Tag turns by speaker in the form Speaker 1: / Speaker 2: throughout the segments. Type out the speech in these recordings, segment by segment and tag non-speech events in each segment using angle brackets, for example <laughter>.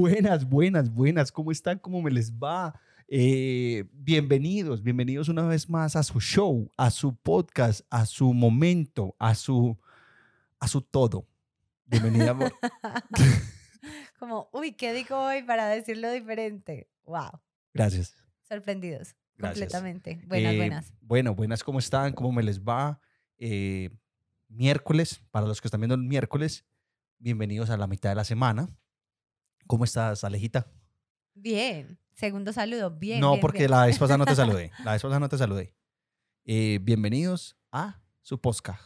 Speaker 1: Buenas, buenas, buenas. ¿Cómo están? ¿Cómo me les va? Eh, bienvenidos, bienvenidos una vez más a su show, a su podcast, a su momento, a su, a su todo. Bienvenida. <laughs>
Speaker 2: Como, uy, ¿qué digo hoy para decirlo diferente? Wow,
Speaker 1: Gracias.
Speaker 2: sorprendidos.
Speaker 1: Gracias.
Speaker 2: Completamente. Buenas,
Speaker 1: Eh,
Speaker 2: buenas.
Speaker 1: Bueno, buenas, ¿cómo están? ¿Cómo me les va? Eh, miércoles, para los que están viendo el miércoles, bienvenidos a la mitad de la semana. ¿Cómo estás, Alejita?
Speaker 2: Bien. Segundo saludo. Bien.
Speaker 1: no,
Speaker 2: bien,
Speaker 1: porque
Speaker 2: bien.
Speaker 1: la vez pasada no te <laughs> saludé. La vez pasada no te saludé. Eh, bienvenidos a su podcast.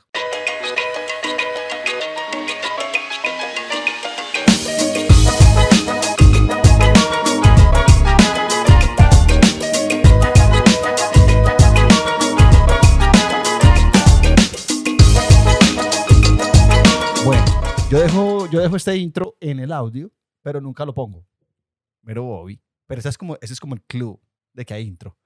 Speaker 1: Bueno, yo dejo, yo dejo este intro en el audio, pero nunca lo pongo. Mero Bobby. Pero ese es como, ese es como el club de que hay intro.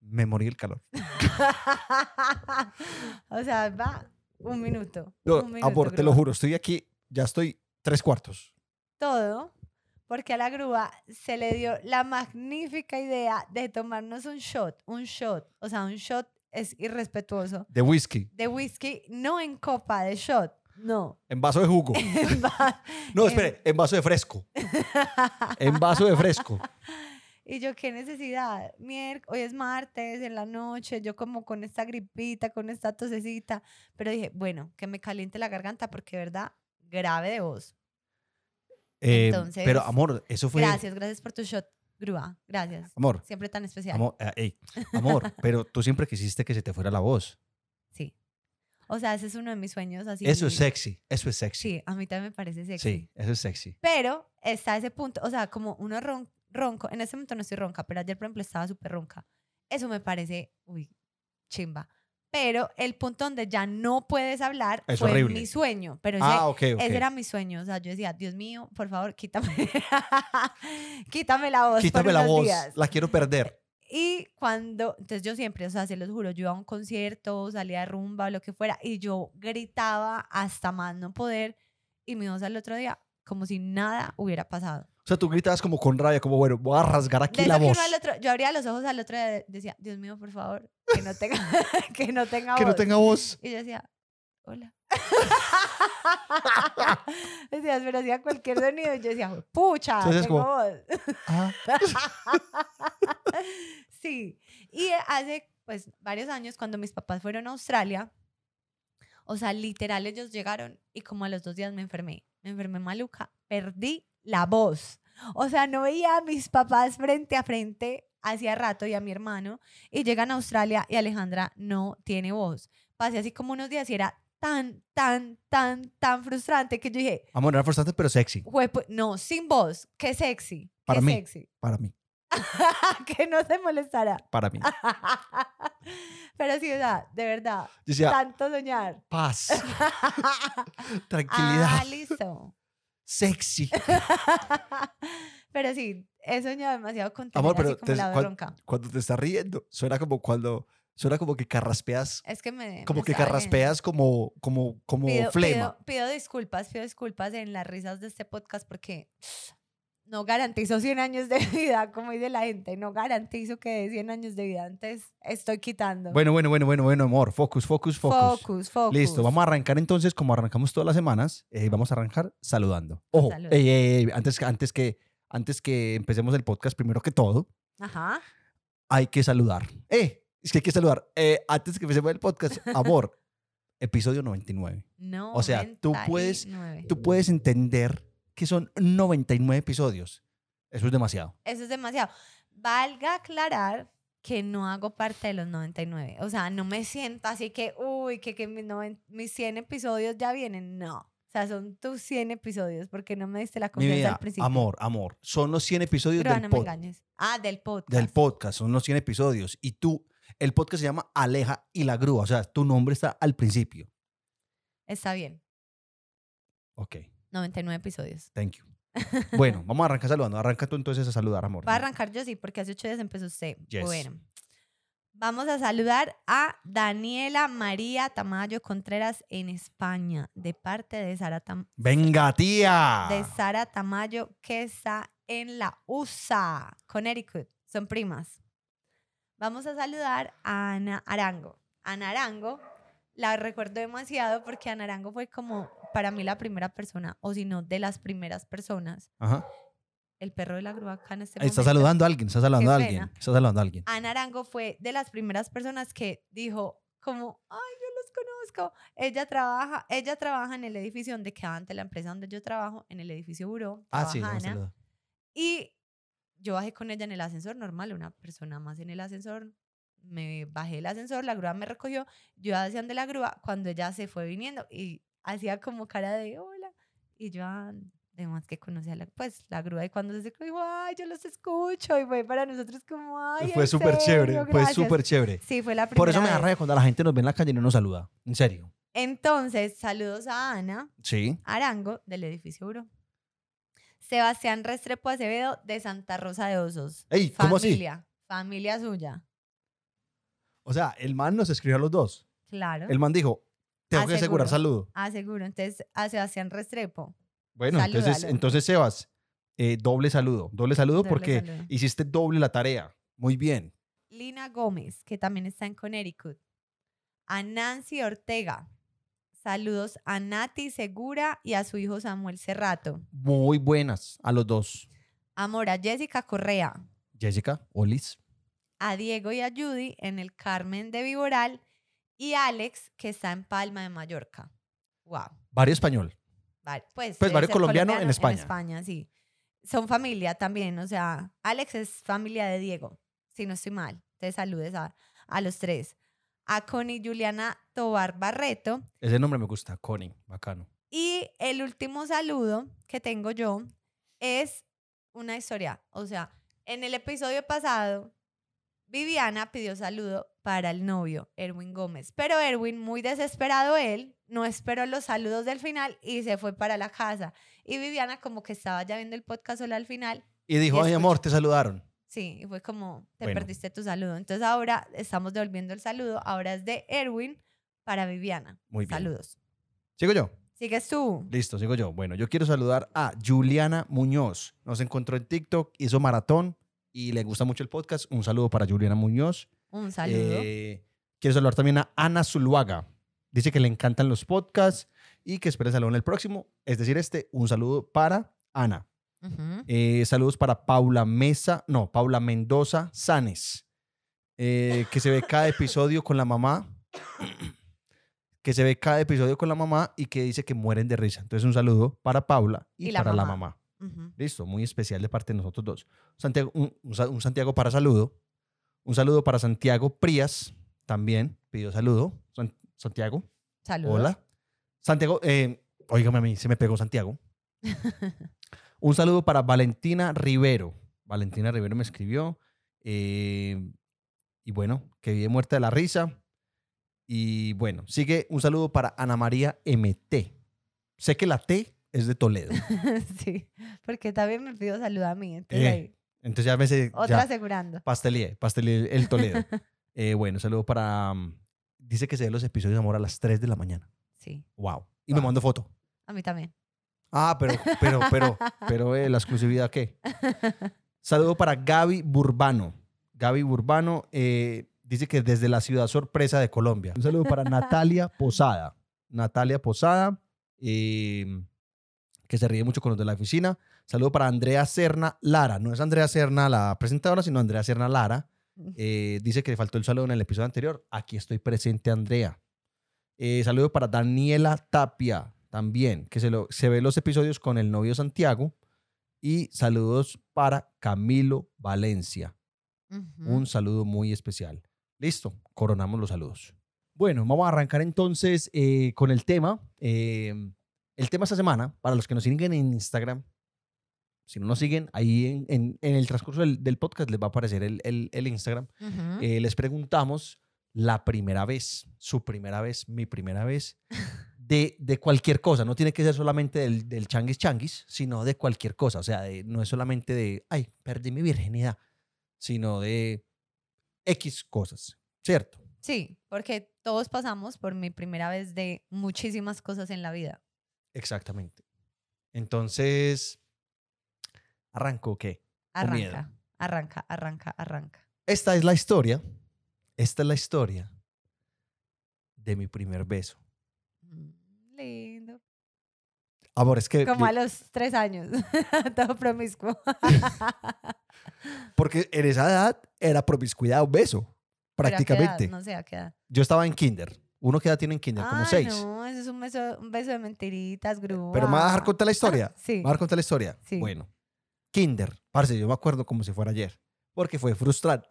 Speaker 1: Me morí el calor. <laughs>
Speaker 2: o sea, va un minuto.
Speaker 1: No,
Speaker 2: un minuto,
Speaker 1: amor, te lo juro, estoy aquí, ya estoy tres cuartos.
Speaker 2: Todo porque a la grúa se le dio la magnífica idea de tomarnos un shot, un shot. O sea, un shot es irrespetuoso.
Speaker 1: De whisky,
Speaker 2: De whisky, no en copa de shot, no.
Speaker 1: en vaso de jugo. <laughs> No, espere, en vaso de fresco. En vaso de fresco. <laughs>
Speaker 2: Y yo, qué necesidad. Mier hoy es martes, en la noche, yo como con esta gripita, con esta tosecita. Pero dije, bueno, que me caliente la garganta porque, verdad, grave de voz.
Speaker 1: Eh,
Speaker 2: Entonces,
Speaker 1: pero, amor, eso fue.
Speaker 2: Gracias, gracias por tu shot, grúa. Gracias.
Speaker 1: Amor,
Speaker 2: Siempre tan especial.
Speaker 1: amor, eh, ey, amor, pero tú siempre quisiste que se te fuera la voz.
Speaker 2: Sí. O sea, ese es uno de mis sueños así.
Speaker 1: Eso es sexy, eso es sexy.
Speaker 2: Sí, a mí también me parece sexy.
Speaker 1: Sí, eso es sexy.
Speaker 2: Pero está ese punto, o sea, como uno ron- ronco, en este momento no estoy ronca, pero ayer, por ejemplo, estaba súper ronca. Eso me parece, uy, chimba. Pero el punto donde ya no puedes hablar
Speaker 1: Es
Speaker 2: fue
Speaker 1: horrible.
Speaker 2: mi sueño. Pero ese,
Speaker 1: Ah, ok, ok.
Speaker 2: ese era mi sueño. O sea, yo decía, Dios mío, por favor, quítame, <laughs> quítame la voz. por
Speaker 1: Quítame la
Speaker 2: unos
Speaker 1: voz,
Speaker 2: días".
Speaker 1: la quiero perder.
Speaker 2: Y cuando, entonces yo siempre, o sea, se los juro, yo iba a un concierto, salía de rumba, lo que fuera, y yo gritaba hasta más no poder, y mi voz al otro día, como si nada hubiera pasado.
Speaker 1: O sea, tú gritabas como con rabia, como, bueno, voy a rasgar aquí
Speaker 2: De
Speaker 1: la
Speaker 2: que
Speaker 1: voz.
Speaker 2: al otro, yo abría los ojos al otro día, y decía, Dios mío, por favor, que no tenga, <laughs> que no tenga
Speaker 1: Que no
Speaker 2: voz".
Speaker 1: tenga voz.
Speaker 2: Y yo decía, hola. <laughs> decía, pero hacía cualquier sonido, y yo decía, pucha,
Speaker 1: Entonces,
Speaker 2: tengo
Speaker 1: como-
Speaker 2: voz.
Speaker 1: Ah, <laughs>
Speaker 2: sí. Y hace pues varios años cuando mis papás fueron a Australia, o sea, literal ellos llegaron y como a los dos días me enfermé. Me enfermé maluca, perdí la voz. O sea, no veía a mis papás frente a frente hacía rato y a mi hermano y llegan a Australia y Alejandra no tiene voz. Pasé así como unos días y era tan, tan, tan, tan frustrante que yo dije,
Speaker 1: amor, era frustrante, pero sexy.
Speaker 2: "Juepu- no, sin voz, qué sexy, qué
Speaker 1: Para mí.
Speaker 2: sexy.
Speaker 1: Para mí, <laughs>
Speaker 2: que no se molestara.
Speaker 1: para mí. <laughs>
Speaker 2: Pero sí, o sea, de verdad,
Speaker 1: decía,
Speaker 2: tanto soñar.
Speaker 1: paz, <laughs> tranquilidad,
Speaker 2: Ah, listo.
Speaker 1: sexy.
Speaker 2: pero sí, he soñado demasiado con tener
Speaker 1: Amor, pero
Speaker 2: así como
Speaker 1: te-
Speaker 2: la voz
Speaker 1: cuan-
Speaker 2: ronca.
Speaker 1: Cuando te estás riendo, suena como cuando, suena como que carraspeas,
Speaker 2: Es que me...
Speaker 1: como
Speaker 2: me
Speaker 1: que carraspeas como, como, como
Speaker 2: Pido,
Speaker 1: flema.
Speaker 2: pido- pido disculpas, pido disculpas en las risas de este podcast porque <sniffs> no garantizo 100 años de <laughs> vida, como dice la gente. No garantizo que de 100 años de vida antes estoy quitando.
Speaker 1: Bueno, bueno, bueno, bueno, bueno, amor. Focus, focus, focus.
Speaker 2: focus, focus.
Speaker 1: Listo, vamos a arrancar entonces como arrancamos todas las semanas. eh, vamos a arrancar saludando. Ojo, ey, ey, ey, antes, que- antes, que, antes que empecemos el podcast, primero que todo,
Speaker 2: Ajá.
Speaker 1: hay que saludar. Eh, es que hay que saludar. Eh, antes que empecemos el podcast, <laughs> amor, episodio 99.
Speaker 2: No.
Speaker 1: O sea, tú puedes-
Speaker 2: 99.
Speaker 1: Tú puedes entender que son 99 episodios. Eso es demasiado.
Speaker 2: Eso es demasiado. Valga aclarar que no hago parte de los 99. O sea, no me siento así que, uy, que, que mis, noven- mis 100 episodios ya vienen. No. O sea, son tus 100 episodios porque no me diste la
Speaker 1: Mi
Speaker 2: confianza
Speaker 1: vida,
Speaker 2: al principio.
Speaker 1: amor, amor. Son los 100 episodios
Speaker 2: Pero
Speaker 1: del,
Speaker 2: no me
Speaker 1: pod-
Speaker 2: engañes. Ah, del podcast.
Speaker 1: del podcast. Son los 100 episodios. Y tú, el podcast se llama Aleja y la Grúa. O sea, tu nombre está al principio.
Speaker 2: Está bien.
Speaker 1: Ok,
Speaker 2: 99 episodios.
Speaker 1: thank you. <laughs> Bueno, vamos a arrancar saludando. Arranca tú entonces a saludar, amor.
Speaker 2: Va a arrancar yo sí, porque hace ocho días empezó usted.
Speaker 1: Yes.
Speaker 2: Bueno. Vamos a saludar a Daniela María Tamayo Contreras en España, de parte de Sara, Tam-
Speaker 1: Venga, tía.
Speaker 2: de Sara Tamayo, que está en la USA, Connecticut. Son primas. Vamos a saludar a Ana Arango. Ana Arango la recuerdo demasiado porque Ana Arango fue como para mí la primera persona, o si no, de las primeras personas.
Speaker 1: Ajá.
Speaker 2: El perro de la grúa acá en este
Speaker 1: Ahí Está
Speaker 2: momento.
Speaker 1: saludando a alguien, está saludando a
Speaker 2: Qué
Speaker 1: alguien.
Speaker 2: pena.
Speaker 1: Está saludando a alguien.
Speaker 2: Ana Arango fue de las primeras personas que dijo como, ay, yo los conozco. Ella trabaja, ella trabaja en el edificio donde queda ante la empresa donde yo trabajo, en el edificio Buró.
Speaker 1: Ah, sí,
Speaker 2: Ana. Y yo bajé con ella en el ascensor normal, una persona más en el ascensor. Me bajé el ascensor, la grúa me recogió, yo hacia donde la grúa cuando ella se fue viniendo y hacía como cara de hola. Y yo, ah, además que conocía la, pues, la grúa y cuando se dijo, ay, yo los escucho. Y fue para nosotros como, ay,
Speaker 1: Fue
Speaker 2: ¿en
Speaker 1: súper chévere,
Speaker 2: serio?
Speaker 1: fue
Speaker 2: Gracias".
Speaker 1: súper chévere.
Speaker 2: Sí, fue la primera
Speaker 1: Por eso me da rabia cuando la gente nos ve en la calle y no nos saluda. En serio.
Speaker 2: Entonces, saludos a Ana
Speaker 1: Sí.
Speaker 2: Arango del edificio Buró. Sebastián Restrepo Acevedo de Santa Rosa de Osos.
Speaker 1: Ey, ¿cómo así?
Speaker 2: familia, Familia suya.
Speaker 1: O sea, el man nos escribió a los dos.
Speaker 2: Claro.
Speaker 1: El man dijo, tengo que
Speaker 2: Aseguro.
Speaker 1: asegurar saludo.
Speaker 2: Ah, seguro. Entonces, a Sebastián Restrepo.
Speaker 1: Bueno, entonces, entonces Sebas, eh, doble saludo. Doble saludo
Speaker 2: Doble
Speaker 1: porque
Speaker 2: saludo.
Speaker 1: hiciste doble la tarea. Muy bien.
Speaker 2: Lina Gómez, que también está en Connecticut. A Nancy Ortega. Saludos a Nati Segura y a su hijo Samuel Cerrato.
Speaker 1: Muy buenas a los dos.
Speaker 2: Amor a Jessica Correa.
Speaker 1: Jessica, Olis.
Speaker 2: a Diego y a Judy en el Carmen de Viboral y Alex, que está en Palma de Mallorca. Wow.
Speaker 1: Vario español.
Speaker 2: Vale, Pues,
Speaker 1: Pues
Speaker 2: ser
Speaker 1: colombiano en España.
Speaker 2: En España, sí. Son familia también, o sea, Alex es familia de Diego, si no estoy mal. Te saludes a, a los tres. A Connie Juliana Tobar Barreto.
Speaker 1: Ese nombre me gusta. Connie, bacano.
Speaker 2: Y el último saludo que tengo yo es una historia. O sea, en el episodio pasado, Viviana pidió saludo para el novio, Erwin Gómez. Pero Erwin, muy desesperado él, no esperó los saludos del final y se fue para la casa. Y Viviana como que estaba ya viendo el podcast solo al final.
Speaker 1: Y dijo,
Speaker 2: Y
Speaker 1: ay, amor, te saludaron.
Speaker 2: Sí, y fue como, te
Speaker 1: Bueno.
Speaker 2: perdiste tu saludo. Entonces ahora estamos devolviendo el saludo. Ahora es de Erwin para Viviana.
Speaker 1: Muy bien.
Speaker 2: Saludos.
Speaker 1: ¿Sigo yo?
Speaker 2: Sigues tú.
Speaker 1: Listo, sigo yo. Bueno, yo quiero saludar a Juliana Muñoz. Nos encontró en TikTok, hizo maratón y le gusta mucho el podcast. Un saludo para Juliana Muñoz.
Speaker 2: Un saludo.
Speaker 1: Eh, quiero saludar también a Ana Zuluaga. Dice que le encantan los podcasts y que espera el saludo en el próximo. Es decir, este, un saludo para Ana. Eh, saludos para Paula Mesa, no, Paula Mendoza Sanes, eh, que se ve cada episodio con la mamá, que se ve cada episodio con la mamá y que dice que mueren de risa. Entonces un saludo para Paula y,
Speaker 2: Y la
Speaker 1: para la
Speaker 2: mamá.
Speaker 1: mamá.
Speaker 2: Ujú.
Speaker 1: Listo, muy especial de parte de nosotros dos. Santiago, un, un sa- un Santiago para saludo. Un saludo para Santiago Prías, también pidió saludo. San- Santiago,
Speaker 2: Saludos.
Speaker 1: hola. Santiago, eh, óigame a mí, se me pegó Santiago. <laughs> Un saludo para Valentina Rivero. Valentina Rivero me escribió. eh, y bueno, que vive muerta de la risa. Y bueno, sigue un saludo para Ana María MT. Sé que la T es de Toledo. <laughs>
Speaker 2: sí, porque también me pidió salud a mí. Entonces,
Speaker 1: Eh,
Speaker 2: ahí,
Speaker 1: Entonces ya me sé.
Speaker 2: otra
Speaker 1: ya,
Speaker 2: asegurando.
Speaker 1: pastelier, pastelier el Toledo. <laughs> Eh, bueno, saludo para. mm, dice que se ve los episodios de amor a las 3 de la mañana.
Speaker 2: Sí,
Speaker 1: Wow. Y me
Speaker 2: Wow.
Speaker 1: mandó foto.
Speaker 2: a mí también.
Speaker 1: Ah, pero, pero, pero, pero, eh, la exclusividad, ¿qué? Saludo para Gaby Burbano. Gaby Burbano eh, dice que desde la ciudad sorpresa de Colombia. Un saludo para Natalia Posada. Natalia Posada, eh, que se ríe mucho con los de la oficina. Saludo para Andrea Serna Lara. No es Andrea Serna la presentadora, sino Andrea Serna Lara. Eh, dice que le faltó el saludo en el episodio anterior. Aquí estoy presente, Andrea. Saludo para Daniela Tapia también, que se, lo, se ve los episodios con el novio Santiago. Y saludos para Camilo Valencia. Un saludo muy especial. Listo, coronamos los saludos. Bueno, vamos a arrancar entonces eh, con el tema. Eh, el tema esta semana, para los que nos siguen en Instagram, si no nos siguen, ahí en, en- en el transcurso del, del podcast les va a aparecer el, el- el Instagram. Eh, les preguntamos la primera vez, su primera vez, mi primera vez, <laughs> de, de cualquier cosa. No tiene que ser solamente del, del changuis changuis, sino de cualquier cosa. O sea, de- no es solamente de, ay, perdí mi virginidad, sino de X cosas. ¿cierto?
Speaker 2: Sí, porque todos pasamos por mi primera vez de muchísimas cosas en la vida.
Speaker 1: Exactamente. Entonces, ¿arranco qué?
Speaker 2: Arranca, arranca, arranca, arranca.
Speaker 1: Esta es la historia, esta es la historia de mi primer beso.
Speaker 2: Lindo.
Speaker 1: Amor, es que...
Speaker 2: Como
Speaker 1: yo-
Speaker 2: a los tres años. <laughs> Todo promiscuo. <laughs>
Speaker 1: porque en esa edad era promiscuidad un beso,
Speaker 2: Pero ¿a qué edad?
Speaker 1: prácticamente.
Speaker 2: No sé a qué edad.
Speaker 1: Yo estaba en kinder. ¿Uno qué edad tiene en kinder? Como
Speaker 2: Ay,
Speaker 1: seis.
Speaker 2: No, eso es un beso, un beso de mentiritas, grúa.
Speaker 1: Pero me va a dejar contar la historia. <laughs>
Speaker 2: Sí.
Speaker 1: ¿Me va a dejar contar la historia?
Speaker 2: Sí.
Speaker 1: Bueno. Kinder. Parce, yo me acuerdo como si fuera ayer. Porque fue frustrante.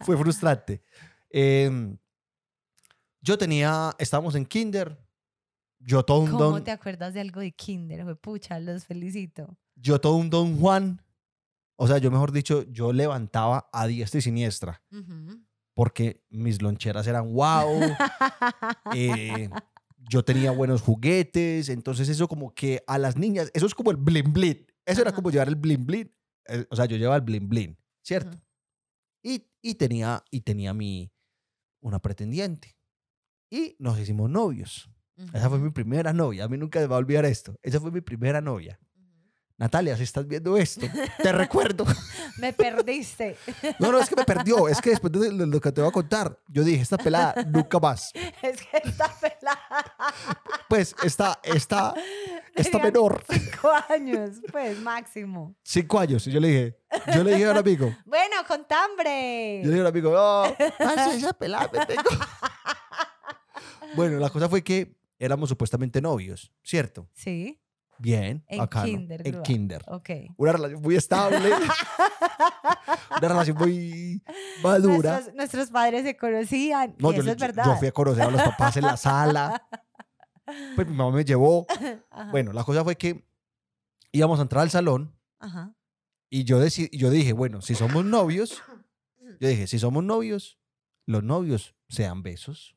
Speaker 1: fue frustrante. Em, yo tenía, estábamos en kinder. Yo todo un
Speaker 2: ¿Cómo
Speaker 1: don,
Speaker 2: te acuerdas de algo de Kinder? Fue pucha, los felicito.
Speaker 1: yo todo un don Juan. O sea, yo mejor dicho, yo levantaba a diestra y siniestra. Porque mis loncheras eran wow. <laughs> eh, yo tenía buenos juguetes. Entonces eso como que a las niñas, eso es como el blin blin. Eso era como llevar el blin blin. eh, o sea, yo llevaba el blin blin, ¿cierto? Y, y tenía, y tenía mi, una pretendiente. Y nos hicimos novios. Esa fue mi primera novia. A mí nunca me va a olvidar esto. Esa fue mi primera novia. Natalia, si estás viendo esto, te <laughs> recuerdo. <laughs>
Speaker 2: Me perdiste. <laughs>
Speaker 1: No, no, es que me perdió. Es que después de lo que te voy a contar, yo dije, esta pelada nunca más.
Speaker 2: es que está pelada.
Speaker 1: Pues está, está, está
Speaker 2: Tenía
Speaker 1: menor.
Speaker 2: Cinco años, pues, máximo.
Speaker 1: Cinco años. Y yo le dije, yo le dije a un amigo,
Speaker 2: Bueno, con tambre.
Speaker 1: yo le dije a un amigo, no, parce, esa pelada me pegó. Bueno, la cosa fue que éramos supuestamente novios, ¿cierto?
Speaker 2: Sí,
Speaker 1: Bien,
Speaker 2: En
Speaker 1: bacano.
Speaker 2: kinder,
Speaker 1: En
Speaker 2: grúa.
Speaker 1: kinder.
Speaker 2: ok.
Speaker 1: Una relación muy estable. <laughs> una relación muy madura.
Speaker 2: Nuestros, nuestros padres se conocían.
Speaker 1: No,
Speaker 2: y
Speaker 1: yo,
Speaker 2: eso es verdad.
Speaker 1: yo fui a conocer a los papás en la <laughs> sala. Pues mi mamá me llevó.
Speaker 2: Ajá,
Speaker 1: Bueno, la cosa fue que íbamos a entrar al salón
Speaker 2: Ajá.
Speaker 1: y yo, deci- yo dije, bueno, si somos novios, yo dije, si somos novios, los novios se dan besos.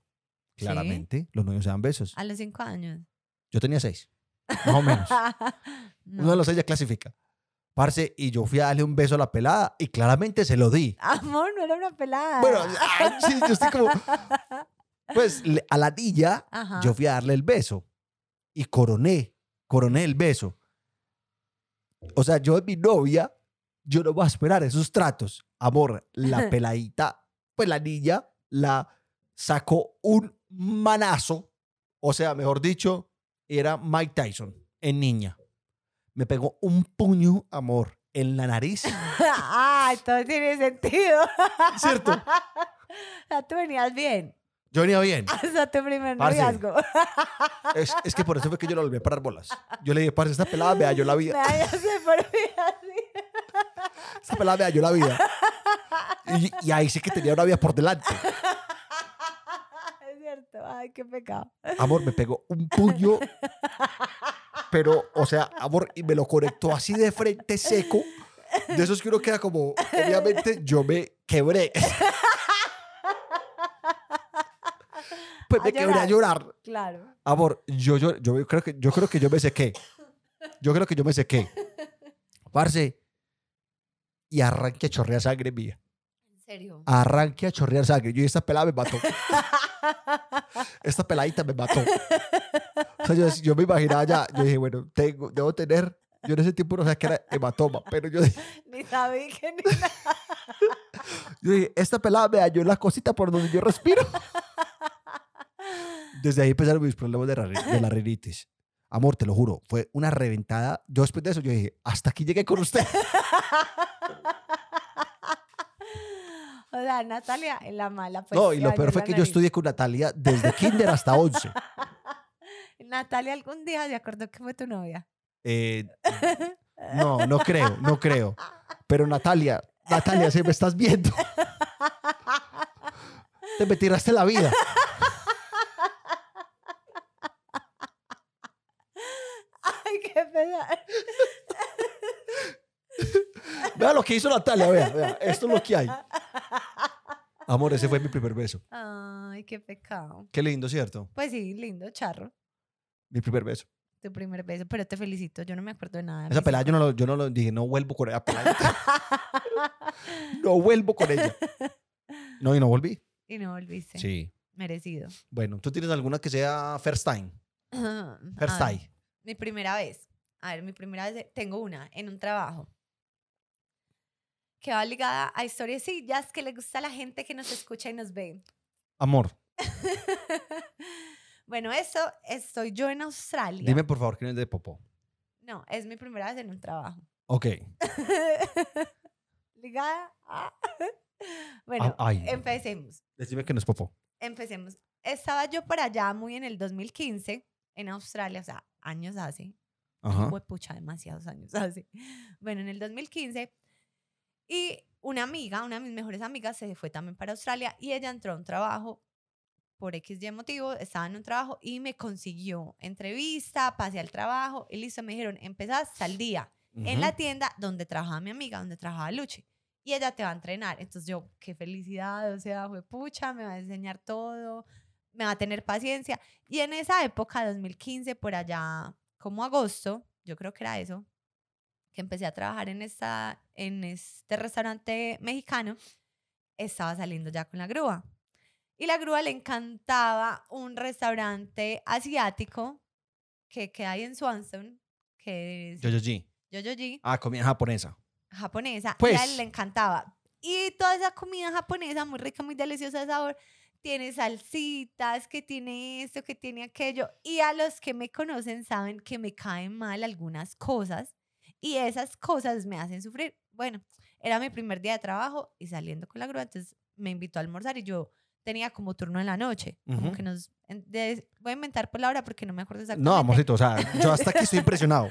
Speaker 1: Claramente, los novios se dan besos.
Speaker 2: A los cinco años.
Speaker 1: Yo tenía seis, más o menos. <laughs>
Speaker 2: No.
Speaker 1: Uno de los seis ya clasifica. Parce, y yo fui a darle un beso a la pelada y claramente se lo di.
Speaker 2: Amor, no era una pelada.
Speaker 1: Bueno, ay, sí, yo estoy como. <laughs> Pues a la niña,
Speaker 2: Ajá.
Speaker 1: yo fui a darle el beso y coroné, coroné el beso. O sea, yo de mi novia, yo no voy a esperar esos tratos. Amor, la <laughs> peladita, pues la niña, la sacó un manazo. O sea, mejor dicho, era Mike Tyson en niña. Me pegó un puño, amor, en la nariz. <laughs>
Speaker 2: Ay, todo tiene sentido.
Speaker 1: ¿Cierto? <laughs>
Speaker 2: Sea, tú venías bien.
Speaker 1: Yo venía bien. <laughs>
Speaker 2: Hasta tu primer
Speaker 1: Parce.
Speaker 2: noviazgo.
Speaker 1: Es, es que por eso fue que yo no volví a parar bolas. Yo le dije, parce, esta pelada me halló la
Speaker 2: Me
Speaker 1: vida.
Speaker 2: hallaste por mí así.
Speaker 1: Esta pelada me halló la vida. Y, y ahí sí que tenía una vida por delante.
Speaker 2: Ay, qué pecado.
Speaker 1: Amor, me pegó un puño. Pero, o sea, amor, y me lo conectó así de frente seco. De esos que uno queda como, obviamente, yo me quebré. Pues
Speaker 2: A
Speaker 1: me quebré a llorar.
Speaker 2: Claro.
Speaker 1: Amor, yo, yo, yo, creo que, yo creo que yo me sequé. Yo creo que yo me sequé. Parce. Y arranqué a chorrear sangre mía.
Speaker 2: En serio.
Speaker 1: Arranqué a chorrear sangre. Yo dije, esta pelada me mató. <laughs> Esta peladita me mató. O sea, yo, yo me imaginaba ya. Yo dije, bueno, tengo, debo tener. Yo en ese tiempo no sabía que era hematoma, pero yo, dije- <laughs>
Speaker 2: Ni sabía que ni nada. <laughs>
Speaker 1: yo dije, esta pelada me dañó la cosita por donde yo respiro. Desde ahí empezaron mis problemas de, la- de la rinitis. Amor, te lo juro, fue una reventada. Yo después de eso, yo dije, hasta aquí llegué con usted. <laughs>
Speaker 2: O sea, Natalia es la mala. Pues,
Speaker 1: no, y lo peor fue que yo estudié con Natalia desde kinder hasta 11. <laughs>
Speaker 2: Natalia algún día se acordó que fue tu novia.
Speaker 1: Eh, <laughs> no, no creo, no creo. Pero Natalia, Natalia, si me estás viendo, te me tiraste la vida.
Speaker 2: Ay, qué pesar. <laughs>
Speaker 1: Vea lo que hizo Natalia, vea, vea, esto es lo que hay. Amor, ese fue mi primer beso.
Speaker 2: Ay, qué pecado.
Speaker 1: Qué lindo, ¿cierto?
Speaker 2: Pues sí, lindo, charro.
Speaker 1: Mi primer beso.
Speaker 2: Tu primer beso, pero te felicito. Yo no me acuerdo de nada. de
Speaker 1: Esa pelada yo no, lo, yo no lo dije, no vuelvo con ella. <laughs> pelada. No vuelvo con ella. No, y no volví.
Speaker 2: Y no volviste.
Speaker 1: Sí.
Speaker 2: Merecido.
Speaker 1: Bueno, ¿tú tienes alguna que sea first time? <clears throat> First time.
Speaker 2: Mi primera vez. A ver, mi primera vez. Tengo una en un trabajo. Que va ligada a historiecillas que le gusta a la gente que nos escucha y nos ve.
Speaker 1: Amor, <laughs>
Speaker 2: bueno, eso estoy yo en Australia.
Speaker 1: dime por favor quién es de Popó.
Speaker 2: No, es mi primera vez en un trabajo.
Speaker 1: Ok. <laughs>
Speaker 2: ligada a... <laughs> bueno,
Speaker 1: Ah, ay.
Speaker 2: empecemos.
Speaker 1: Decime que no es Popó.
Speaker 2: Empecemos. Estaba yo por allá muy en el 2015 en Australia, o sea, años hace.
Speaker 1: Ajá.
Speaker 2: pucha, demasiados años hace. Bueno, en el 2015. Y una amiga, una de mis mejores amigas, se fue también para Australia y ella entró a un trabajo por X y motivo, estaba en un trabajo y me consiguió entrevista, pasé al trabajo y listo, me dijeron, empezás al día en la tienda donde trabajaba mi amiga, donde trabajaba Luchi. Y ella te va a entrenar. Entonces yo, qué felicidad, o sea, fue pucha, me va a enseñar todo, me va a tener paciencia. Y en esa época, 2015, por allá, como agosto, yo creo que era eso, que empecé a trabajar en, esta, en este restaurante mexicano, estaba saliendo ya con la grúa. Y la grúa le encantaba un restaurante asiático que queda ahí en Swanson, que es
Speaker 1: Yo, yo, G.
Speaker 2: Yoyoji,
Speaker 1: Ah, comida japonesa.
Speaker 2: japonesa, y a
Speaker 1: Pues.
Speaker 2: él le encantaba. Y toda esa comida japonesa, muy rica, muy deliciosa de sabor, tiene salsitas, que tiene esto, que tiene aquello. Y a los que me conocen saben que me caen mal algunas cosas y esas cosas me hacen sufrir. Bueno, era mi primer día de trabajo y saliendo con la grúa, entonces me invitó a almorzar y yo tenía como turno en la noche. Como
Speaker 1: Ujú.
Speaker 2: que nos... de- voy a inventar por la hora porque no me acuerdo exactamente.
Speaker 1: No, amorcito, o sea, yo hasta aquí estoy <laughs> impresionado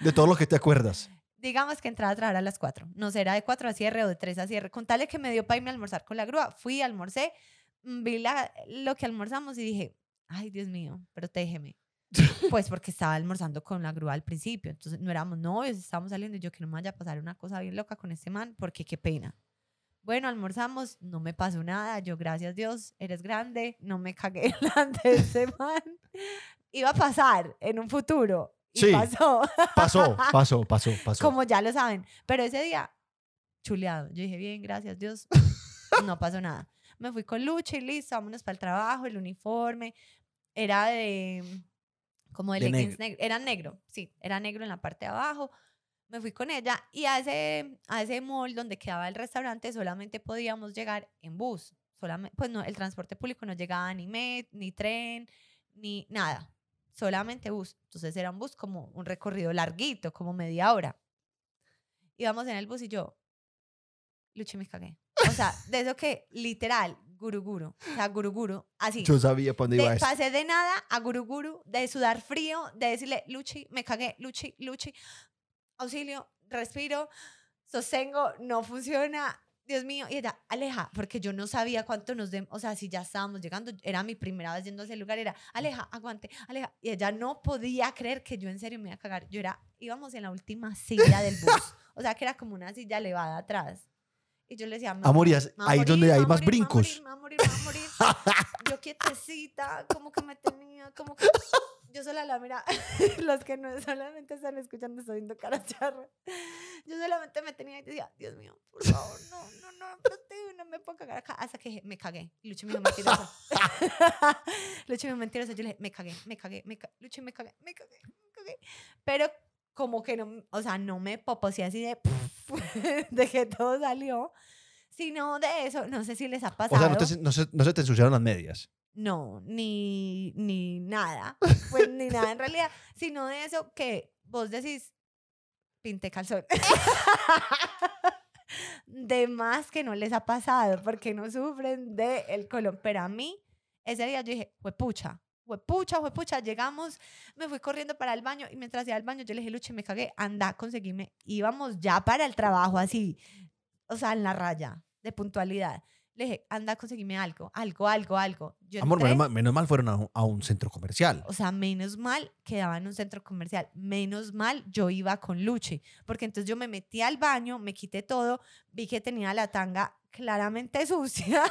Speaker 1: de todo lo que te acuerdas.
Speaker 2: digamos que entraba a trabajar a las 4. No sé, era de 4 a cierre o de 3 a cierre. Con tal de que me dio para irme a almorzar con la grúa, fui, almorcé, mm, vi la- lo que almorzamos y dije, ay, Dios mío, protégeme. Pues porque estaba almorzando con la grúa al principio. Entonces no éramos novios, estábamos saliendo y yo que no me vaya a pasar una cosa bien loca con este man, porque qué pena. Bueno, almorzamos, no me pasó nada. Yo, gracias Dios, eres grande, no me cagué <laughs> delante de ese man. Iba a pasar en un futuro. Y
Speaker 1: Sí.
Speaker 2: pasó.
Speaker 1: Pasó, <laughs> pasó, pasó, pasó.
Speaker 2: Como ya lo saben. Pero ese día, chuleado. Yo dije, bien, gracias Dios. No pasó nada. Me fui con Lucha y listo, vámonos para el trabajo, el uniforme. Era de, como de,
Speaker 1: De
Speaker 2: leggings negro. Era negro, sí, era negro en la parte de abajo. Me fui con ella y a ese, a ese mall donde quedaba el restaurante solamente podíamos llegar en bus. Solamente, pues no, el transporte público no llegaba ni met, ni tren, ni nada. Solamente bus. Entonces era un bus como un recorrido larguito, como media hora. Íbamos en el bus y yo, Luchi, me cagué. O sea, de eso que literal, guruguru. O sea, guruguru, así.
Speaker 1: Yo sabía para dónde
Speaker 2: De-
Speaker 1: iba esto.
Speaker 2: pasé de nada a guruguru, de sudar frío, de decirle, Luchi, me cagué, Luchi, Luchi, auxilio, respiro, sostengo, no funciona, Dios mío. Y ella, aleja, porque yo no sabía cuánto nos den, o sea, si ya estábamos llegando, era mi primera vez yendo a ese lugar, era, aleja, aguante, aleja. Y ella no podía creer que yo en serio me iba a cagar. Yo era, íbamos en la última silla del bus, <laughs> o sea, que era como una silla elevada atrás. Y yo le decía, "Me
Speaker 1: Amor, y
Speaker 2: voy a
Speaker 1: as-
Speaker 2: me voy a
Speaker 1: ahí
Speaker 2: morir,
Speaker 1: donde hay más
Speaker 2: morir, me voy a
Speaker 1: brincos.
Speaker 2: morir, me voy a morir, me voy a morir. <laughs> Yo quietecita, como que me tenía, como que <laughs> yo sola la mira, <laughs> los que no solamente están escuchando estoy viendo cara charra. Yo solamente me tenía y decía, Dios mío, por favor, no, no, no, protege, no me puedo cagar acá. Hasta que me cagué. Lucho me dijo mentirosa. Lucho me dijo mentirosa. Yo le dije, me cagué, me cagué, me cagué. Lucho me cagué, me cagué, me cagué. Pero como que no, o sea, no me poposé así de, <laughs> de que todo salió. Sino de eso, no sé si les ha
Speaker 1: O
Speaker 2: pasado.
Speaker 1: sea, no, te- no se, no se te ensuciaron las medias.
Speaker 2: No, ni, ni nada, pues ni nada en realidad, <laughs> sino de eso que vos decís, pinte calzón. <laughs> de más que no les ha pasado, porque no sufren de el color. Pero a mí, ese día yo dije, huepucha, huepucha, huepucha, llegamos, me fui corriendo para el baño y mientras iba al baño yo le dije, Luche, me cagué, anda, conseguime. Íbamos ya para el trabajo así, o sea, en la raya de puntualidad. Le dije, anda, conseguime algo, algo, algo, algo. Yo
Speaker 1: Amor,
Speaker 2: entré,
Speaker 1: menos mal, menos mal fueron a, un- a un centro comercial.
Speaker 2: o sea, menos mal quedaba en un centro comercial. Menos mal yo iba con Luchi. Porque entonces yo me metí al baño, me quité todo, vi que tenía la tanga claramente <laughs> sucia.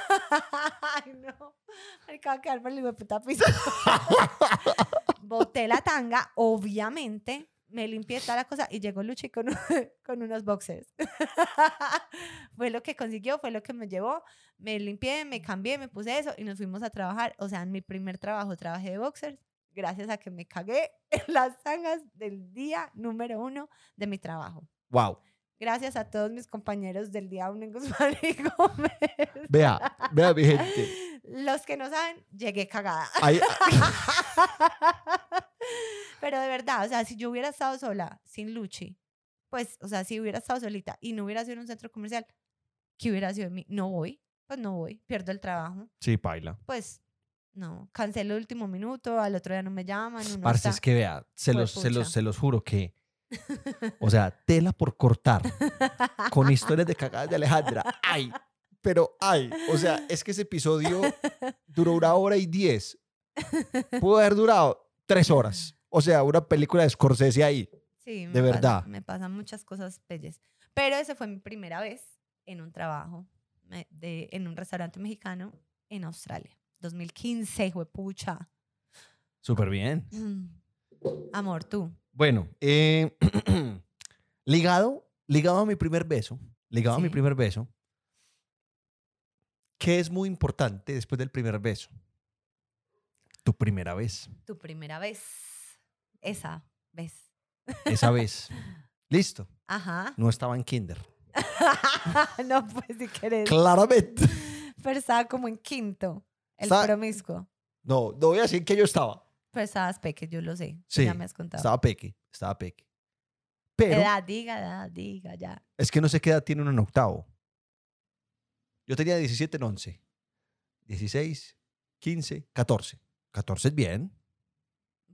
Speaker 2: Ay, no. Me acaba de quedar por el puta piso. <laughs> Boté la tanga, obviamente. Me limpié toda la cosa y llegó Luchi con, <laughs> con unos boxers. <laughs> fue lo que consiguió, fue lo que me llevó. Me limpié, me cambié, me puse eso y nos fuimos a trabajar. O sea, en mi primer trabajo trabajé de boxers gracias a que me cagué <laughs> en las zangas del día número uno de mi trabajo.
Speaker 1: Wow.
Speaker 2: Gracias a todos mis compañeros del día uno en Guzmán y Gómez.
Speaker 1: Vea, vea mi gente.
Speaker 2: Los que no saben, llegué cagada.
Speaker 1: Ahí- <laughs>
Speaker 2: Pero de verdad, o sea, si yo hubiera estado sola, sin Luchi, pues, o sea, si hubiera estado solita y no hubiera sido en un centro comercial, ¿qué hubiera sido de mí? No voy, pues no voy, pierdo el trabajo.
Speaker 1: sí, paila.
Speaker 2: Pues, no, cancelo el último minuto, al otro día no me llaman, uno
Speaker 1: Parce, es que vea, se los, se, los, se los juro que. O <laughs> sea, tela por cortar con historias de cagadas de Alejandra. ¡Ay! Pero, ay. O sea, es que ese episodio duró una hora y diez. Pudo haber durado tres horas. O sea, una película de Scorsese ahí.
Speaker 2: Sí, me
Speaker 1: De
Speaker 2: pasa-
Speaker 1: verdad.
Speaker 2: me pasan muchas cosas pelles. Pero esa fue mi primera vez en un trabajo de, en un restaurante mexicano en Australia. 2015, pucha.
Speaker 1: Súper bien.
Speaker 2: Amor, tú.
Speaker 1: Bueno, eh, <clears throat> ligado, ligado a mi primer beso, ligado a mi primer beso, ¿qué es muy importante después del primer beso? Tu primera vez,
Speaker 2: Tu primera vez. Esa vez.
Speaker 1: esa <laughs> vez. Listo,
Speaker 2: Ajá.
Speaker 1: no estaba en kinder. <laughs>
Speaker 2: no, pues si querés.
Speaker 1: Claramente.
Speaker 2: Pero estaba como en quinto. El promiscuo.
Speaker 1: No, no voy a decir que yo estaba.
Speaker 2: Pero estabas peque, yo lo sé.
Speaker 1: Sí,
Speaker 2: Ya me has contado.
Speaker 1: Estaba peque, estaba peque. Pero
Speaker 2: Edad, diga, edad, diga, ya.
Speaker 1: es que no sé qué edad tiene uno en octavo. Yo tenía 17 en 11. 16, 15, 14. 14 es bien.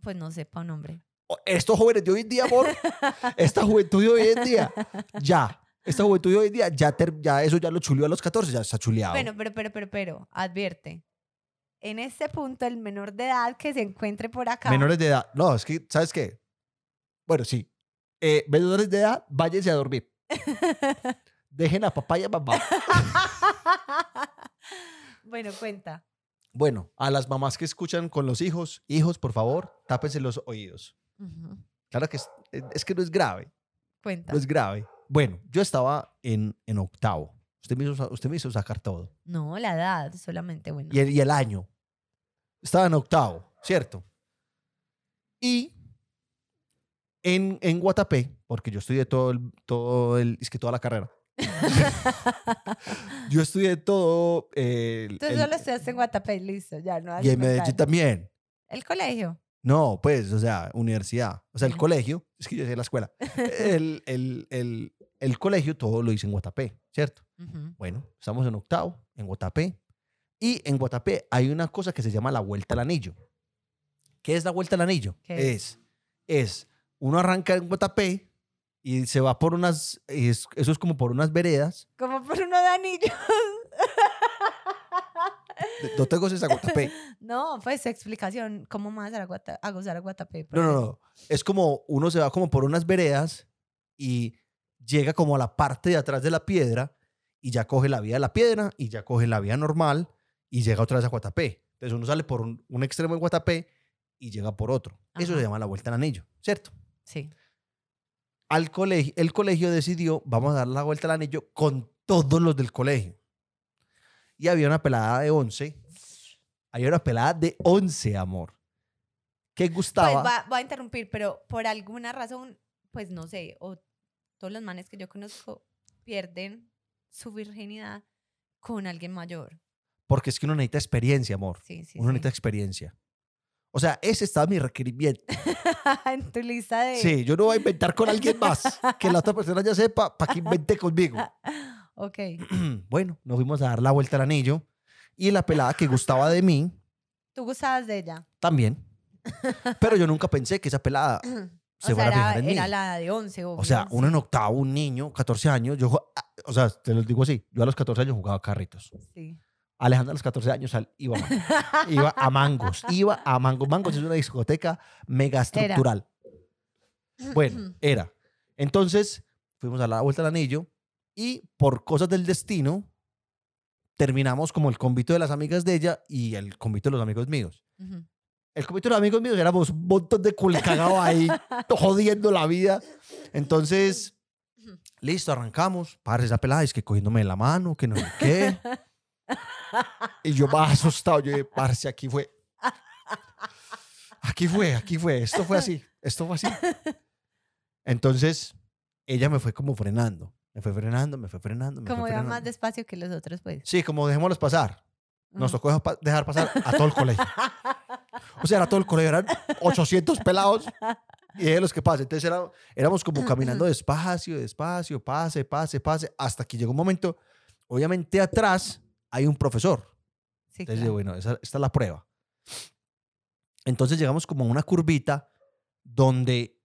Speaker 2: Pues no sepa un nombre.
Speaker 1: O- Estos jóvenes de hoy en día, amor, <laughs> esta juventud de hoy en día, ya, esta juventud de hoy en día, ya, ter- ya eso ya lo chuleó a los 14, ya está chuleado.
Speaker 2: Bueno, pero, pero, pero, pero, advierte. En este punto, el menor de edad que se encuentre por acá.
Speaker 1: Menores de edad, no, es que, ¿sabes qué? Bueno, sí. Eh, menores de edad, váyanse a dormir. <laughs> Dejen a papá y a mamá. <laughs>
Speaker 2: bueno, cuenta.
Speaker 1: Bueno, a las mamás que escuchan con los hijos, hijos, por favor, tápense los oídos. Claro que es, es que no es grave,
Speaker 2: Cuenta.
Speaker 1: no es grave. Bueno, yo estaba en, en octavo. Usted me, hizo, usted me hizo sacar todo.
Speaker 2: No, la edad, solamente, bueno.
Speaker 1: y el, y el año. Estaba en octavo, ¿cierto? Y en, en Guatapé, porque yo estudié todo el, todo el, es que toda la carrera. <laughs> Yo estudié todo el,
Speaker 2: Tú
Speaker 1: el-
Speaker 2: solo estudiaste en Guatapé, listo, ya no
Speaker 1: y en Medellín también.
Speaker 2: El colegio.
Speaker 1: No, pues, o sea, universidad. O sea, el
Speaker 2: Ujú.
Speaker 1: colegio, es que yo decía la escuela. <laughs> El, el, el, el colegio todo lo hice en Guatapé, ¿cierto? Bueno, estamos en octavo, en Guatapé. Y en Guatapé hay una cosa que se llama la vuelta al anillo. ¿Qué es la vuelta al anillo?
Speaker 2: ¿Qué
Speaker 1: Es, es, uno arranca en Guatapé y se va por unas, es- eso es como por unas veredas.
Speaker 2: Como por uno de anillos.
Speaker 1: No tengo esa Guatapé. <laughs>
Speaker 2: no, pues explicación. ¿Cómo más a, Guata- a gozar a Guatapé?
Speaker 1: No, no, no. Es como uno se va como por unas veredas y llega como a la parte de atrás de la piedra y ya coge la vía de la piedra y ya coge la vía normal y llega otra vez a Guatapé. Entonces uno sale por un, un extremo de Guatapé y llega por otro. Eso
Speaker 2: Ajá.
Speaker 1: se llama la vuelta al anillo, ¿cierto?
Speaker 2: Sí.
Speaker 1: Al colegio, el colegio decidió, vamos a dar la vuelta al anillo con todos los del colegio. Y había una pelada de 11. Había una pelada de 11, amor. Que gustaba.
Speaker 2: Pues va- voy a interrumpir, pero por alguna razón, pues no sé, o todos los manes que yo conozco pierden su virginidad con alguien mayor.
Speaker 1: Porque es que uno necesita experiencia, amor.
Speaker 2: Sí, sí,
Speaker 1: uno
Speaker 2: sí.
Speaker 1: necesita experiencia. O sea, ese estaba mi requerimiento. <laughs>
Speaker 2: en tu lista de...
Speaker 1: Sí, yo no voy a inventar con alguien más. Que la otra persona ya sepa para que invente conmigo. <laughs>
Speaker 2: ok. <clears throat>
Speaker 1: bueno, nos fuimos a dar la vuelta al anillo. Y la pelada que gustaba de mí
Speaker 2: Tú gustabas de ella.
Speaker 1: también. Pero yo nunca pensé que esa pelada <clears throat> se
Speaker 2: o sea,
Speaker 1: fuera a
Speaker 2: era,
Speaker 1: fijar en mí.
Speaker 2: era la de 11, obvio.
Speaker 1: O sea, uno en octavo, un niño, 14 años. Yo, ah, o sea, te lo digo así. Yo a los 14 años jugaba carritos.
Speaker 2: Sí.
Speaker 1: Alejandra a los 14 años iba, a- iba a Mangos. Iba a Mangos. Mangos es una discoteca mega estructural. Bueno, era. Entonces, fuimos a la vuelta al anillo y por cosas del destino, terminamos como el convito de las amigas de ella y el convito de los amigos míos. El comité de amigos míos éramos un montón de culicagados ahí, <laughs> jodiendo la vida. Entonces, listo, arrancamos. Padre, esa pelada es que cogiéndome la mano, que no sé qué. <laughs> Y yo más asustado, yo dije, parce, aquí fue. Aquí fue, aquí fue. Esto fue así, esto fue así. Entonces, ella me fue como frenando. Me fue frenando, me fue frenando. Me
Speaker 2: Como iba más despacio que los otros, pues.
Speaker 1: Sí, como dejémoslos pasar. Nos tocó dejar pa- dejar pasar a todo el colegio. O sea, era todo el colegio, eran 800 pelados y de los que pasen. Entonces era- éramos como caminando despacio, despacio, pase, pase, pase, hasta que llegó un momento, obviamente atrás hay un profesor.
Speaker 2: Sí,
Speaker 1: Entonces,
Speaker 2: claro.
Speaker 1: bueno, esa- esta es la prueba. Entonces llegamos como a una curvita donde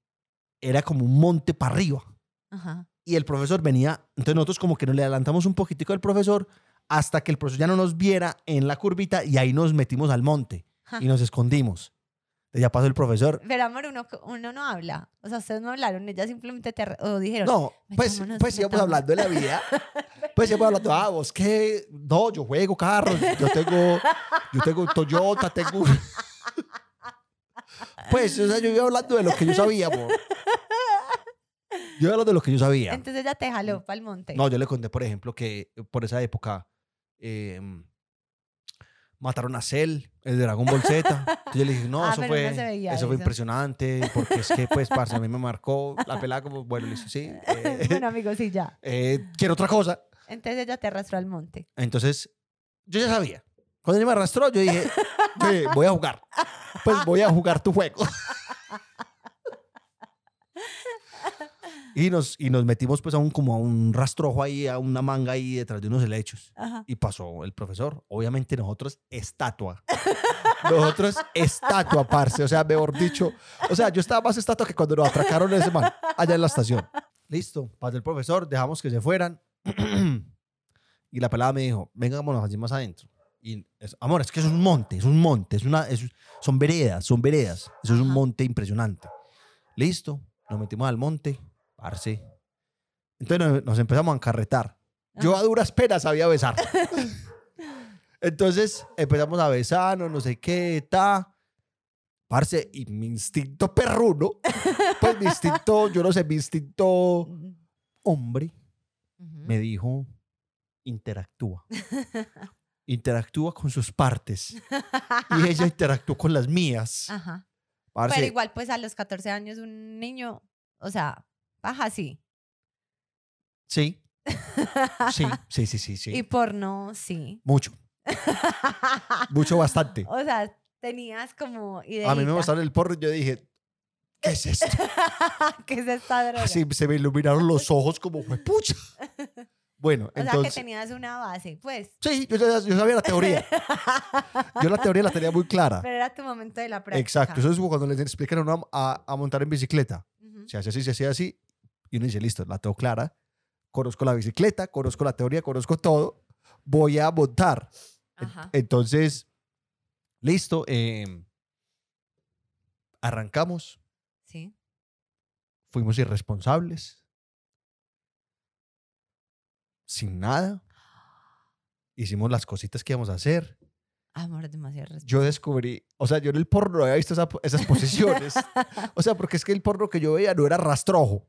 Speaker 1: era como un monte para arriba
Speaker 2: Ajá.
Speaker 1: y el profesor venía, entonces nosotros como que nos le adelantamos un poquitico al profesor hasta que el profesor ya no nos viera en la curvita y ahí nos metimos al monte y nos escondimos. Entonces ya pasó el profesor.
Speaker 2: Pero amor, uno, uno no habla. O sea, ustedes no hablaron, ellas simplemente te o dijeron.
Speaker 1: No, pues, pues íbamos hablando de la vida. <laughs> Pues íbamos hablando, ah, vos qué, no, yo juego carros, yo tengo, yo tengo un Toyota, tengo Pues, o sea, yo iba hablando de lo que yo sabía, amor. Yo iba hablando de lo que yo sabía.
Speaker 2: Entonces ella te jaló para el monte.
Speaker 1: No, yo le conté, por ejemplo, que por esa época eh, mataron a Cell, el de Dragon Ball Z. <laughs> Entonces yo le dije, no,
Speaker 2: Ah,
Speaker 1: eso fue,
Speaker 2: no se
Speaker 1: eso fue impresionante, porque es que, pues, parce, a mí me marcó la pelada como, bueno, le dije, sí, <laughs> eh,
Speaker 2: bueno, amigos, sí, ya.
Speaker 1: eh, quiero otra cosa.
Speaker 2: Entonces ella te arrastró al monte.
Speaker 1: Entonces, yo ya sabía. Cuando ella me arrastró, yo dije, yo dije, voy a jugar. Pues voy a jugar tu juego. Y nos, y nos metimos pues a un, como a un rastrojo ahí, a una manga ahí detrás de unos helechos.
Speaker 2: Ajá.
Speaker 1: Y pasó el profesor. Obviamente nosotros, estatua. Nosotros, estatua, parce. O sea, mejor dicho. O sea, yo estaba más estatua que cuando nos atracaron ese man allá en la estación. Listo, pasó el profesor, dejamos que se fueran. <clears throat> y la pelada me dijo, vengámonos allí más adentro. Y, es- amor, es que es un monte, es un monte, es una, es- son veredas, son veredas. Eso es un
Speaker 2: Ajá.
Speaker 1: monte impresionante. Listo, nos metimos al monte, parce. Entonces nos, nos empezamos a encarretar. Yo a duras penas sabía besar. <laughs> Entonces empezamos a besarnos, no sé qué, ta. Parce, y mi instinto perruno, pues mi instinto, yo no sé, mi instinto
Speaker 2: Ujú.
Speaker 1: Me dijo, interactúa. <laughs> Interactúa con sus partes. Y ella <laughs> interactuó con las mías.
Speaker 2: Ajá.
Speaker 1: Parce,
Speaker 2: Pero igual, pues a los 14 años, un niño, o sea, baja así.
Speaker 1: sí, sí, <laughs> sí, sí, sí,
Speaker 2: Y
Speaker 1: sí.
Speaker 2: porno, sí.
Speaker 1: Mucho, mucho, bastante.
Speaker 2: o sea, tenías como idea.
Speaker 1: A mí me mostraron el porro y yo dije, ¿qué es esto? <laughs>
Speaker 2: ¿Qué es esta droga?
Speaker 1: Así se me iluminaron los ojos como pucha. Bueno,
Speaker 2: o sea, que
Speaker 1: entonces.
Speaker 2: tenías una base, pues.
Speaker 1: Sí, yo, sabía la teoría. Yo la teoría la tenía muy clara.
Speaker 2: Pero era tu momento de la práctica.
Speaker 1: Exacto. Eso es como cuando les explican a a, a montar en bicicleta. Se hace así, se hace así. Y uno dice, listo, la tengo clara. Conozco la bicicleta, conozco la teoría, conozco todo. Voy a montar.
Speaker 2: Ajá.
Speaker 1: Entonces, listo. eh, arrancamos. Fuimos irresponsables. Sin nada. Hicimos las cositas que íbamos a hacer.
Speaker 2: Amor, demasiado.
Speaker 1: Yo descubrí, o sea, yo en el porno no había visto esa- esas posiciones. <laughs> O sea, porque es que el porno que yo veía no era rastrojo.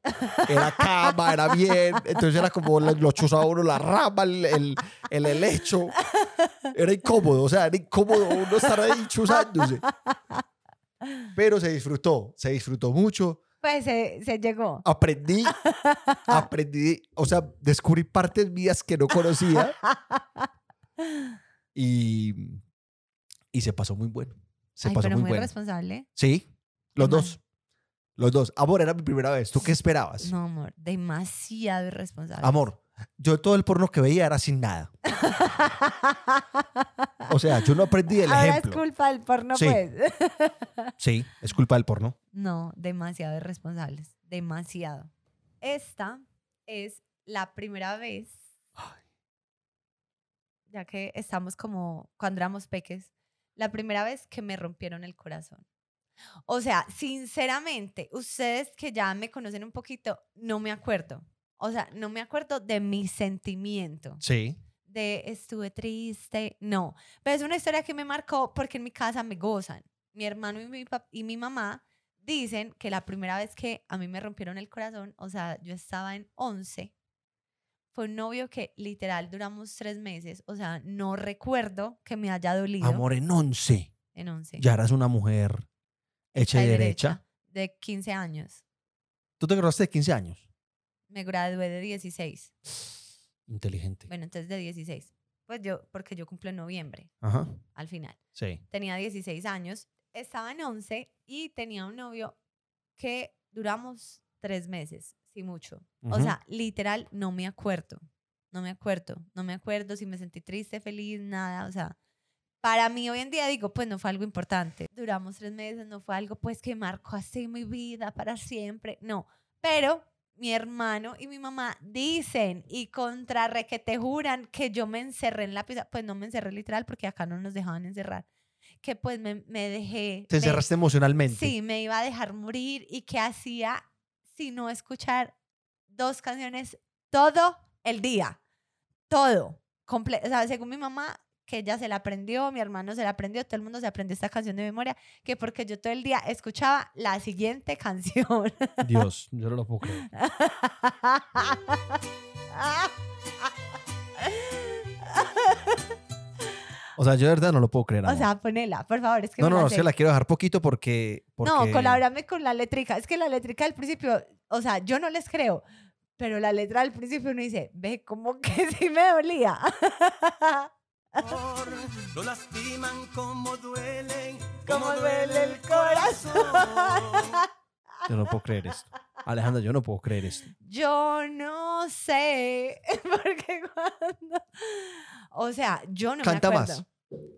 Speaker 1: Era cama, era bien. Entonces era como la- lo chuzaba uno la rama, el, el, el helecho. Era incómodo, o sea, era incómodo uno estar ahí chuzándose. Pero se disfrutó, se disfrutó mucho.
Speaker 2: Pues se, se llegó.
Speaker 1: Aprendí, <laughs> aprendí, o sea, descubrí partes mías que no conocía. <laughs> Y, y se pasó muy bueno. Se
Speaker 2: Ay,
Speaker 1: pasó
Speaker 2: pero
Speaker 1: muy
Speaker 2: muy
Speaker 1: bueno.
Speaker 2: responsable.
Speaker 1: Sí, los dos. Los dos. Amor, era mi primera vez. ¿Tú qué esperabas?
Speaker 2: No, amor, demasiado irresponsable.
Speaker 1: Amor, yo todo el porno que veía era sin nada. O sea, yo no aprendí el <laughs>
Speaker 2: Ahora
Speaker 1: ejemplo.
Speaker 2: es culpa del porno,
Speaker 1: Sí.
Speaker 2: pues. <laughs>
Speaker 1: Sí, es culpa del porno.
Speaker 2: No, demasiado irresponsables. Demasiado. Esta es la primera vez, ya que estamos como cuando éramos peques, la primera vez que me rompieron el corazón. O sea, sinceramente, ustedes que ya me conocen un poquito, no me acuerdo. O sea, no me acuerdo de mi sentimiento
Speaker 1: Sí.
Speaker 2: de estuve triste, no. Pero es una historia que me marcó porque en mi casa me gozan. mi hermano y mi, y mi mamá dicen que la primera vez que a mí me rompieron el corazón, o sea, yo estaba en 11, fue un novio que literal duramos tres meses, o sea, no recuerdo que me haya dolido
Speaker 1: Amor en once.
Speaker 2: en 11.
Speaker 1: Ya eras una mujer hecha y derecha.
Speaker 2: De 15 años.
Speaker 1: ¿Tú te graduaste de 15 años?
Speaker 2: Me gradué de 16.
Speaker 1: Inteligente.
Speaker 2: Bueno, entonces de 16. Pues yo, porque yo cumplo en noviembre,
Speaker 1: Ajá.
Speaker 2: al final.
Speaker 1: Sí.
Speaker 2: Tenía 16 años, estaba en 11 y tenía un novio que duramos tres meses, si mucho. O
Speaker 1: Ujú.
Speaker 2: sea, literal, no me acuerdo. No me acuerdo. No me acuerdo si me sentí triste, feliz, nada. O sea, para mí hoy en día digo, pues no fue algo importante. Duramos tres meses, no fue algo pues que marcó así mi vida para siempre. No. Pero mi hermano y mi mamá dicen y contrarre que te juran que yo me encerré en la pieza. Pues no me encerré literal porque acá no nos dejaban encerrar. Que pues me, me dejé.
Speaker 1: Te
Speaker 2: me-
Speaker 1: encerraste emocionalmente.
Speaker 2: Sí, me iba a dejar morir y que hacía sino escuchar dos canciones todo el día. Todo. Comple o sea, según mi mamá, que ella se la aprendió, mi hermano se la aprendió, todo el mundo se aprendió esta canción de memoria, que porque yo todo el día escuchaba la siguiente canción. <laughs>
Speaker 1: Dios, yo no lo puedo creer. O sea, yo de verdad no lo puedo creer.
Speaker 2: o sea, ponela, por favor, es que
Speaker 1: no, no, no, es que la quiero dejar poquito porque. porque...
Speaker 2: No, colabórame con la letrica. Es que la letrica al principio, o sea, yo no les creo, pero la letra al principio uno dice, ve, como que <laughs> sí me dolía.
Speaker 3: Lo lastiman como duelen,
Speaker 2: Como duele el corazón.
Speaker 1: Yo no puedo creer esto. Alejandra, yo no puedo creer esto.
Speaker 2: Yo no sé, <laughs> porque cuando... O sea, yo no
Speaker 1: Canta
Speaker 2: me
Speaker 1: más.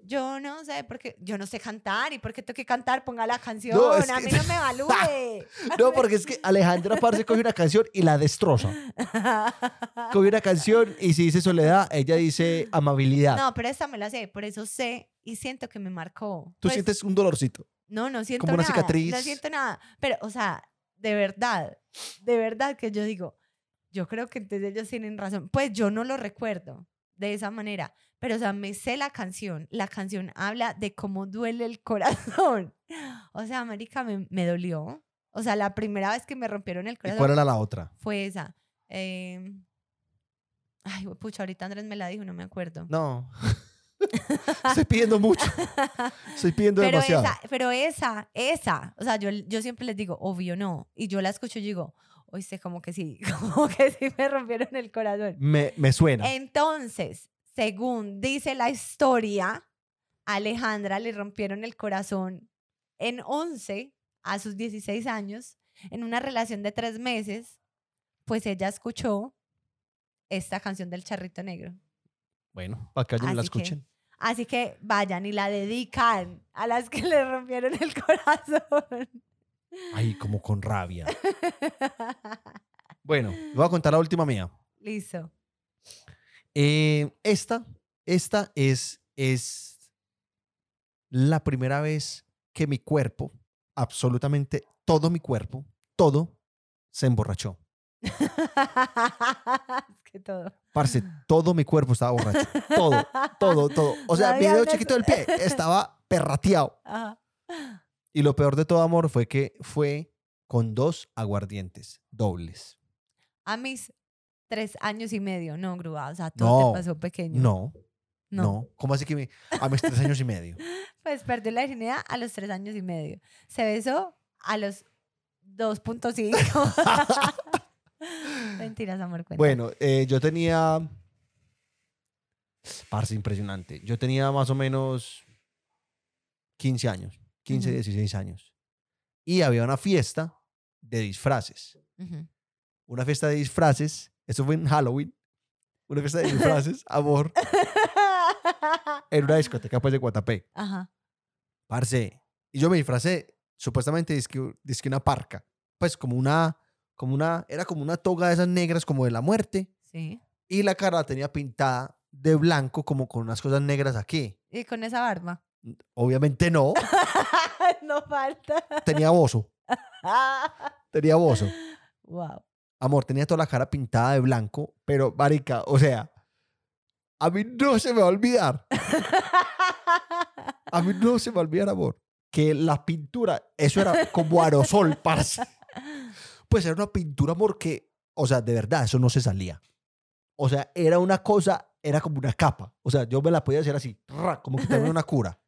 Speaker 2: Yo no sé, porque yo no sé cantar y porque tengo que cantar, ponga la canción,
Speaker 1: No,
Speaker 2: a
Speaker 1: que-
Speaker 2: mí no me evalúe. <laughs>
Speaker 1: No, porque es que Alejandra Parce coge una canción y la destroza. Coge una canción y si dice soledad, ella dice amabilidad.
Speaker 2: no, pero esta me la sé, por eso sé y siento que me marcó.
Speaker 1: Tú
Speaker 2: Pues,
Speaker 1: sientes un dolorcito.
Speaker 2: No, no siento
Speaker 1: como una
Speaker 2: nada.
Speaker 1: cicatriz.
Speaker 2: No siento nada. Pero, o sea, de verdad, de verdad que yo digo, yo creo que entonces ellos tienen razón. Pues yo no lo recuerdo de esa manera. Pero, o sea, me sé la canción. La canción habla de cómo duele el corazón. <laughs> O sea, América me, me dolió. O sea, la primera vez que me rompieron el
Speaker 1: ¿Y
Speaker 2: corazón
Speaker 1: cuál era la otra?
Speaker 2: fue esa. Eh, Ay, pucha, ahorita Andrés me la dijo, no me acuerdo.
Speaker 1: No. <laughs> Estoy pidiendo mucho. Estoy pidiendo
Speaker 2: Pero
Speaker 1: demasiado.
Speaker 2: esa, pero esa, esa, o sea, yo, yo siempre les digo, obvio no. Y yo la escucho y digo, oíste, como que sí, <laughs> como que sí me rompieron el corazón.
Speaker 1: Me, me suena.
Speaker 2: Entonces, según dice la historia, a Alejandra le rompieron el corazón en 11, a sus 16 años, en una relación de tres meses, pues ella escuchó esta canción del charrito negro.
Speaker 1: Bueno, para que ellos la
Speaker 2: que-
Speaker 1: escuchen.
Speaker 2: Así que vayan y la dedican a las que le rompieron el corazón.
Speaker 1: Ay, como con rabia. <laughs> Bueno, voy a contar la última mía.
Speaker 2: Listo.
Speaker 1: Eh, esta, esta es, es la primera vez que mi cuerpo, absolutamente todo mi cuerpo, todo se emborrachó. <laughs>
Speaker 2: es que todo.
Speaker 1: Parce, todo mi cuerpo estaba borracho. Todo, todo, todo. O sea, mi dedo chiquito del pie estaba perrateado.
Speaker 2: Ajá. <gasps>
Speaker 1: Y lo peor de todo, amor, fue que fue con dos aguardientes dobles.
Speaker 2: A mis tres años y medio. No, grúa. O sea, todo
Speaker 1: No,
Speaker 2: te pasó pequeño.
Speaker 1: No,
Speaker 2: No.
Speaker 1: no. ¿Cómo así que me- a mis tres años y medio? <laughs>
Speaker 2: Pues perdió la virginidad a los tres años y medio. Se besó a los 2.5. <laughs> Mentiras, amor. Cuenta.
Speaker 1: Bueno, eh, yo tenía. Parce, impresionante. Yo tenía más o menos 15 años, 15,
Speaker 2: Ujú.
Speaker 1: 16 años. Y había una fiesta de disfraces. Una fiesta de disfraces. Eso fue en Halloween. Una fiesta de <laughs> disfraces, amor, en una discoteca pues de Guatapé.
Speaker 2: Ajá.
Speaker 1: Parce. Y yo me disfracé, supuestamente, dizque, dizque una parca. Pues como una, como una, era como una toga de esas negras como de la muerte.
Speaker 2: Sí.
Speaker 1: Y la cara la tenía pintada de blanco como con unas cosas negras aquí.
Speaker 2: Y con esa barba.
Speaker 1: Obviamente no, <laughs>
Speaker 2: no falta.
Speaker 1: tenía bozo, <laughs> tenía bozo.
Speaker 2: wow.
Speaker 1: Amor, tenía toda la cara pintada de blanco, pero marica, o sea, a mí no se me va a olvidar. A mí no se me va a olvidar, amor. que la pintura, eso era como aerosol, <laughs> parce. Pues era una pintura porque, o sea, de verdad, eso no se salía. O sea, era una cosa, era como una capa. O sea, yo me la podía hacer así, como que tenía una cura.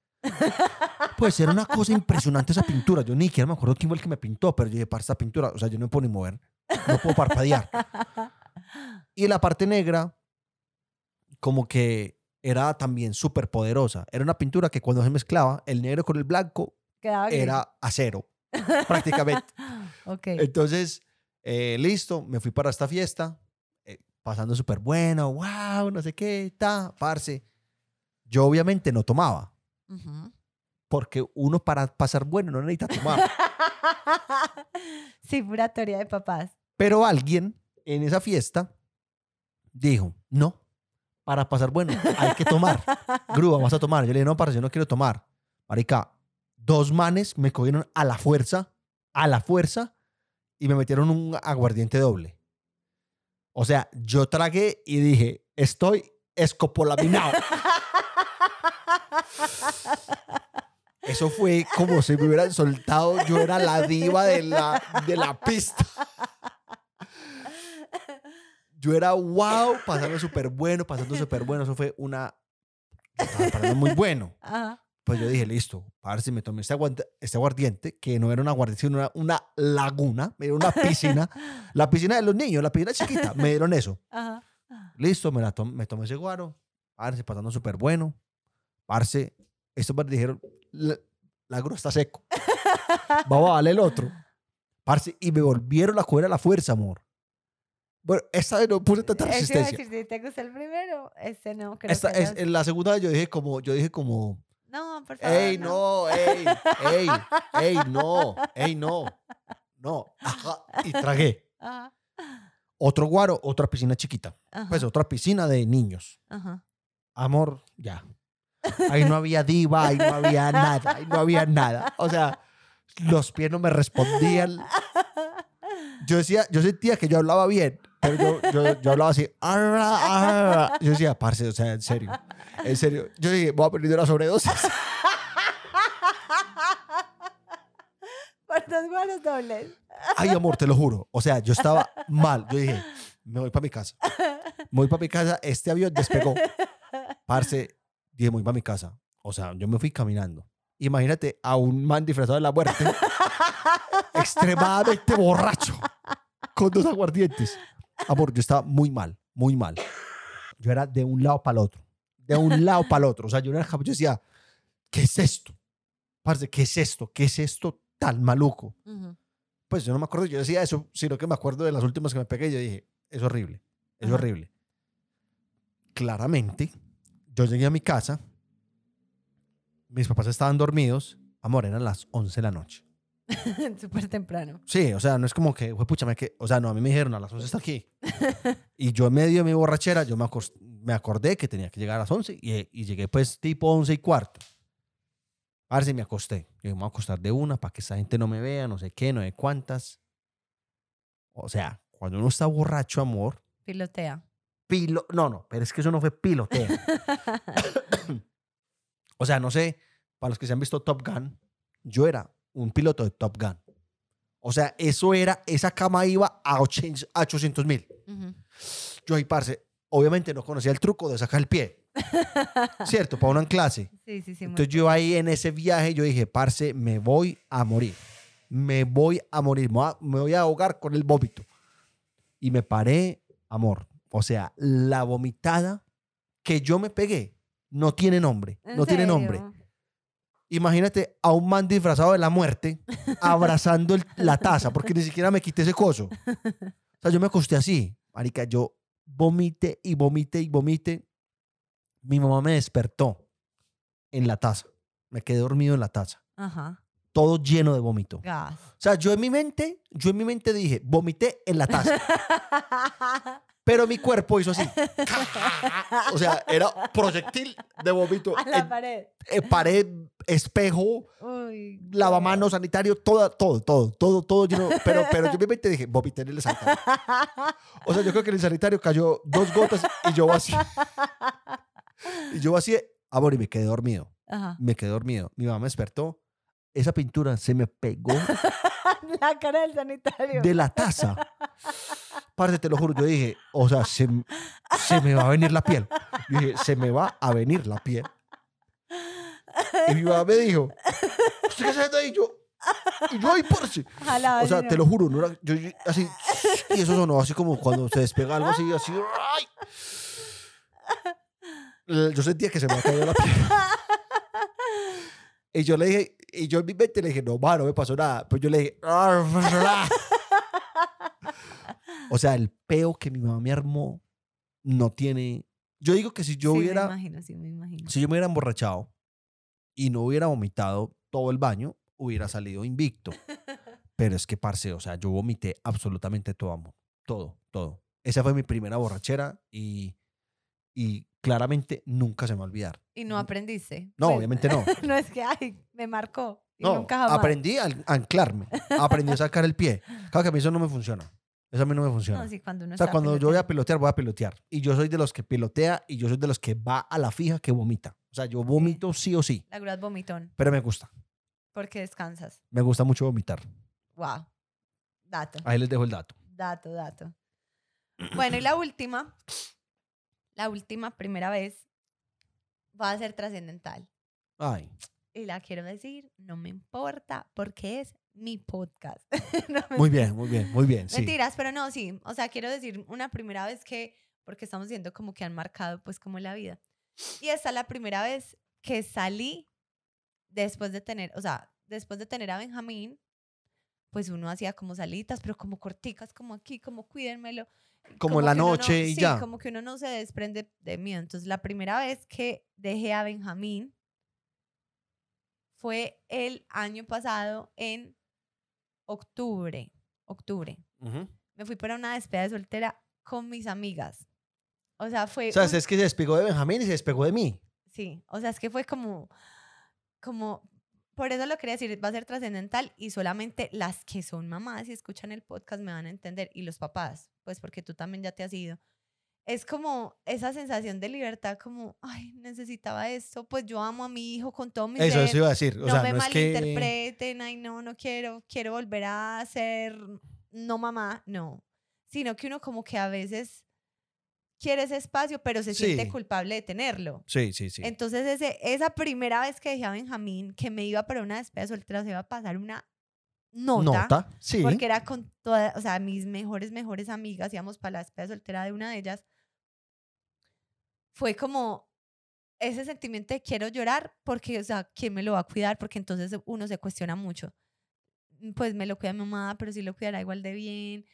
Speaker 1: Pues era una cosa impresionante esa pintura. Yo ni siquiera me acuerdo quién fue el que me pintó, pero yo dije, para esta pintura, o sea, yo no me puedo ni mover, no puedo parpadear. Y la parte negra, como que era también súper poderosa. Era una pintura que cuando se mezclaba, el negro con el blanco
Speaker 2: Quedaba
Speaker 1: era acero, prácticamente. <laughs>
Speaker 2: Ok.
Speaker 1: Entonces, eh, listo, me fui para esta fiesta, eh, pasando súper bueno, wow, no sé qué, ta, parce. Yo obviamente no tomaba,
Speaker 2: Ujú.
Speaker 1: Porque uno para pasar bueno no necesita tomar. <laughs>
Speaker 2: sí, pura teoría de papás.
Speaker 1: Pero alguien en esa fiesta dijo, no, para pasar bueno hay que tomar. Grúa, vas a tomar. Yo le dije, no, parce, yo no quiero tomar. Marica, dos manes me cogieron a la fuerza, a la fuerza, y me metieron un aguardiente doble. O sea, yo tragué y dije, estoy escopolaminado. <laughs> Eso fue como si me hubieran soltado. Yo era la diva de la, de la pista. Yo era wow, pasando súper bueno, pasando súper bueno. Eso fue una. estaba pasando muy bueno.
Speaker 2: Ajá.
Speaker 1: Pues yo dije, listo, parce, me tomé este, este aguardiente, que no era un aguardiente, sino era una laguna, era una piscina. <laughs> la piscina de los niños, la piscina chiquita. Me dieron eso.
Speaker 2: Ajá.
Speaker 1: Listo, me, la tom- me tomé ese guaro. Parce, pasando súper bueno. Parce, estos me dijeron, la, la grúa está seco. <laughs> Vamos a darle el otro. Parce, y me volvieron a coger a la fuerza, amor. Bueno, esta vez no puse tanta resistencia.
Speaker 2: decir, te gusta el primero, este no, creo
Speaker 1: Esta,
Speaker 2: que
Speaker 1: es,
Speaker 2: no.
Speaker 1: en la segunda vez yo dije como, yo dije como,
Speaker 2: No, por favor.
Speaker 1: ey, no, ey, ey, ey, no, ey, no, no, ajá, y tragué.
Speaker 2: Ajá.
Speaker 1: Otro guaro, otra piscina chiquita,
Speaker 2: Ajá.
Speaker 1: pues otra piscina de niños.
Speaker 2: Ajá.
Speaker 1: amor, ya. Ahí no había diva, ahí no había nada, ahí no había nada. O sea, los pies no me respondían. Yo decía, yo sentía que yo hablaba bien, pero yo, yo, yo hablaba así. "Arra, arra". Yo decía, parce, o sea, en serio, en serio. Yo dije, voy a perder una sobredosis.
Speaker 2: Por dos dobles.
Speaker 1: Ay, amor, te lo juro. O sea, yo estaba mal. Yo dije, me voy para mi casa. Me voy para mi casa. Este avión despegó. Parce, dije, voy para mi casa. O sea, yo me fui caminando. Imagínate a un man disfrazado de la muerte, <laughs> extremadamente borracho, con dos aguardientes. Amor, yo estaba muy mal, muy mal. Yo era de un lado para el otro, de un lado para el otro. O sea, yo, era, yo decía, ¿qué es esto? Parce, ¿qué es esto? ¿Qué es esto tan maluco?
Speaker 2: Ujú.
Speaker 1: Pues yo no me acuerdo, yo decía eso, sino que me acuerdo de las últimas que me pegué y yo dije, es horrible, es
Speaker 2: Ajá.
Speaker 1: horrible. Claramente, yo llegué a mi casa, mis papás estaban dormidos, amor, eran las 11 de la noche. <laughs>
Speaker 2: Súper temprano.
Speaker 1: Sí, o sea, no es como que, "Jue pucha, me que, o sea, no, a mí me dijeron, a las 11 está aquí. <laughs> y yo en medio de mi borrachera, yo me, acos- me acordé que tenía que llegar a las 11 y, y llegué pues tipo 11 y cuarto. A ver si me acosté. Yo me voy a acostar de una para que esa gente no me vea, no sé qué, no sé cuántas. O sea, cuando uno está borracho, amor,
Speaker 2: Pilotea.
Speaker 1: Pilo, no, no, pero es que eso no fue piloteo. <laughs> o sea, no sé, para los que se han visto Top Gun, yo era un piloto de Top Gun. O sea, eso era, esa cama iba a 800 mil.
Speaker 2: Ujú.
Speaker 1: Yo ahí, parce, obviamente no conocía el truco de sacar el pie. <laughs> ¿Cierto? Para uno en clase.
Speaker 2: Sí, sí, sí.
Speaker 1: Entonces yo ahí en ese viaje, yo dije, parce, me voy a morir. Me voy a morir. Me voy a, me voy a ahogar con el vómito. Y me paré, amor. O sea, la vomitada que yo me pegué no tiene nombre.
Speaker 2: ¿En
Speaker 1: No tiene nombre. Imagínate a un man disfrazado de la muerte <laughs> abrazando el- la taza, porque ni siquiera me quité ese coso. O sea, yo me acosté así. Marica, yo vomité y vomité y vomité. Mi mamá me despertó en la taza. Me quedé dormido en la taza.
Speaker 2: Ajá.
Speaker 1: Todo lleno de vómito.
Speaker 2: Gas.
Speaker 1: O sea, yo en mi mente, yo en mi mente dije, vomité en la taza. <laughs> Pero mi cuerpo hizo así. <laughs> O sea, era proyectil de vómito.
Speaker 2: A la
Speaker 1: en-
Speaker 2: pared.
Speaker 1: eh, pared, espejo,
Speaker 2: Uy.
Speaker 1: lavamanos, sanitario, todo, todo, todo, todo, todo lleno. Pero, pero yo mente dije, vomité en el sanitario. O sea, yo creo que en el sanitario cayó dos gotas y yo así. Y yo así, amor, y me quedé dormido.
Speaker 2: Ajá.
Speaker 1: Me quedé dormido. Mi mamá me despertó. esa pintura se me pegó <laughs>
Speaker 2: La cara del sanitario.
Speaker 1: de la taza. Parce, te lo juro, yo dije, o sea, se, se me va a venir la piel. Yo dije, se me va a venir la piel. Y mi mamá me dijo, ¿usted qué está haciendo ahí? Yo, y yo ahí, parce.
Speaker 2: Ojalá,
Speaker 1: O sea, te lo juro, no era, yo, yo- así, y eso sonó así como cuando se despega algo así, así, ¡ay! Yo sentía que se me había caído la piel. Y yo le dije, y yo en mi mente le dije, no, ma, no me pasó nada. Pues yo le dije, "Ah, <laughs> o sea, el peo que mi mamá me armó no tiene. Yo digo que si yo
Speaker 2: sí,
Speaker 1: hubiera,
Speaker 2: Me imagino, sí, me imagino.
Speaker 1: si yo me hubiera emborrachado y no hubiera vomitado todo el baño, hubiera salido invicto. <laughs> Pero es que, parce, o sea, yo vomité absolutamente todo, amor. Todo, todo. Esa fue mi primera borrachera y, y claramente nunca se me va a olvidar.
Speaker 2: Y no aprendiste.
Speaker 1: No,
Speaker 2: Pues,
Speaker 1: obviamente no. <laughs>
Speaker 2: no es que, ay, me marcó. Y
Speaker 1: No,
Speaker 2: nunca jamás.
Speaker 1: aprendí a a anclarme. Aprendí a sacar el pie. Claro que a mí eso no me funciona. Eso a mí no me funciona.
Speaker 2: No, sí, cuando uno
Speaker 1: o sea, cuando yo voy a pilotear, voy a pilotear. Y yo soy de los que pilotea y yo soy de los que va a la fija que vomita. O sea, yo vomito sí o sí,
Speaker 2: La es vomitón.
Speaker 1: pero me gusta.
Speaker 2: Porque descansas.
Speaker 1: Me gusta mucho vomitar.
Speaker 2: Wow. Dato.
Speaker 1: Ahí les dejo el dato.
Speaker 2: Dato, dato. Bueno, y la última. <clears throat> La última, primera vez, va a ser trascendental.
Speaker 1: Ay,
Speaker 2: Y la quiero decir, no me importa, porque es mi podcast. <laughs> No,
Speaker 1: muy bien, muy bien, muy bien. Sí.
Speaker 2: Mentiras, pero no, sí. O sea, quiero decir una primera vez que, porque estamos viendo como que han marcado pues como la vida. Y esta es la primera vez que salí después de tener, o sea, después de tener a Benjamín, pues uno hacía como salitas, pero como corticas, como aquí, como cuídenmelo.
Speaker 1: Como en la
Speaker 2: uno no-
Speaker 1: noche y
Speaker 2: sí,
Speaker 1: ya.
Speaker 2: como que uno no se desprende de mí. Entonces, la primera vez que dejé a Benjamín fue el año pasado en octubre. Octubre. Me fui para una despedida de soltera con mis amigas. O sea, fue.
Speaker 1: O sea,
Speaker 2: un-
Speaker 1: es que se despegó de Benjamín y se despegó de mí.
Speaker 2: Sí, o sea, es que fue como, como, por eso lo quería decir, va a ser trascendental y solamente las que son mamás y escuchan el podcast me van a entender y los papás, pues porque tú también ya te has ido. Es como esa sensación de libertad, como, ay, necesitaba esto, pues yo amo a mi hijo con todo mi
Speaker 1: Eso,
Speaker 2: ser.
Speaker 1: eso iba a decir. O
Speaker 2: no
Speaker 1: sea,
Speaker 2: me
Speaker 1: no es que...
Speaker 2: malinterpreten, ay, no, no quiero, quiero volver a ser no mamá, no. Sino que uno como que a veces quiere ese espacio, pero se siente culpable de tenerlo.
Speaker 1: Sí, sí, sí.
Speaker 2: Entonces, ese, esa primera vez que dejé a Benjamín, que me iba para una despedida soltera, se iba a pasar una nota.
Speaker 1: Nota, sí.
Speaker 2: Porque era con todas, o sea, mis mejores, mejores amigas, íbamos para la despedida soltera de una de ellas. Fue como ese sentimiento de quiero llorar porque, o sea, ¿quién me lo va a cuidar? Porque entonces uno se cuestiona mucho. Mm, Pues me lo cuida mi mamá, pero si lo cuidará igual de bien.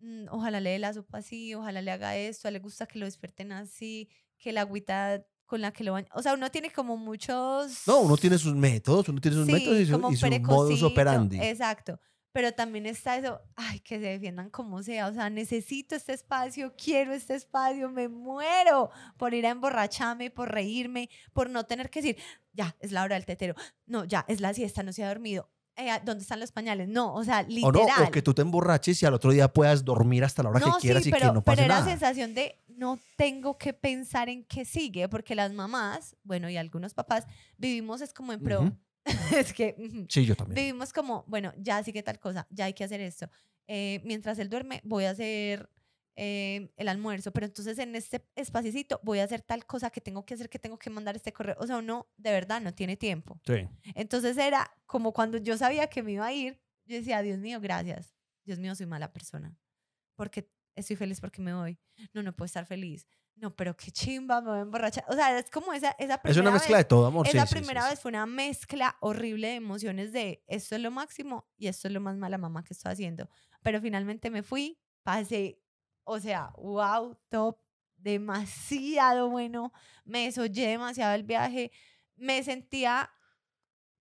Speaker 2: Mm, Ojalá le dé la sopa así, ojalá le haga esto, a él le gusta que lo despierten así, que la agüita con la que lo bañan. O sea, uno tiene como muchos...
Speaker 1: No, uno tiene sus métodos, uno tiene sus métodos y, su, y
Speaker 2: un
Speaker 1: su modus operandi.
Speaker 2: Exacto. Pero también está eso, ay, que se defiendan como sea. O sea, necesito este espacio, quiero este espacio, me muero por ir a emborracharme, por reírme, por no tener que decir, ya, es la hora del tetero. No, ya, es la siesta, no se ha dormido. Eh, ¿Dónde están los pañales? No, o sea,
Speaker 1: O
Speaker 2: literal.
Speaker 1: no, o que tú te emborraches y al otro día puedas dormir hasta la hora
Speaker 2: No,
Speaker 1: que quieras
Speaker 2: sí,
Speaker 1: y
Speaker 2: pero,
Speaker 1: que no
Speaker 2: pero
Speaker 1: pase
Speaker 2: era
Speaker 1: nada.
Speaker 2: la sensación de no tengo que pensar en qué sigue, porque las mamás, bueno, y algunos papás, vivimos es como en pro. <laughs> es que
Speaker 1: Sí, yo también.
Speaker 2: vivimos como, bueno, ya sigue tal cosa, ya hay que hacer esto. Eh, mientras él duerme, voy a hacer eh, el almuerzo, pero entonces en este espacito voy a hacer tal cosa que tengo que hacer, que tengo que mandar este correo. O sea, uno de verdad no tiene tiempo.
Speaker 1: Sí.
Speaker 2: Entonces era como cuando yo sabía que me iba a ir, yo decía, Dios mío, gracias. Dios mío, soy mala persona. Porque estoy feliz porque me voy. No, no puedo estar feliz. No, pero qué chimba, me voy a emborrachar. O sea, es como esa, esa primera
Speaker 1: Es una mezcla
Speaker 2: vez,
Speaker 1: de todo, amor.
Speaker 2: Esa
Speaker 1: sí,
Speaker 2: primera
Speaker 1: sí.
Speaker 2: vez fue una mezcla horrible de emociones de esto es lo máximo y esto es lo más mala mamá que estoy haciendo. Pero finalmente me fui, pasé, o sea, wow, top, demasiado bueno. Me desollé demasiado el viaje. Me sentía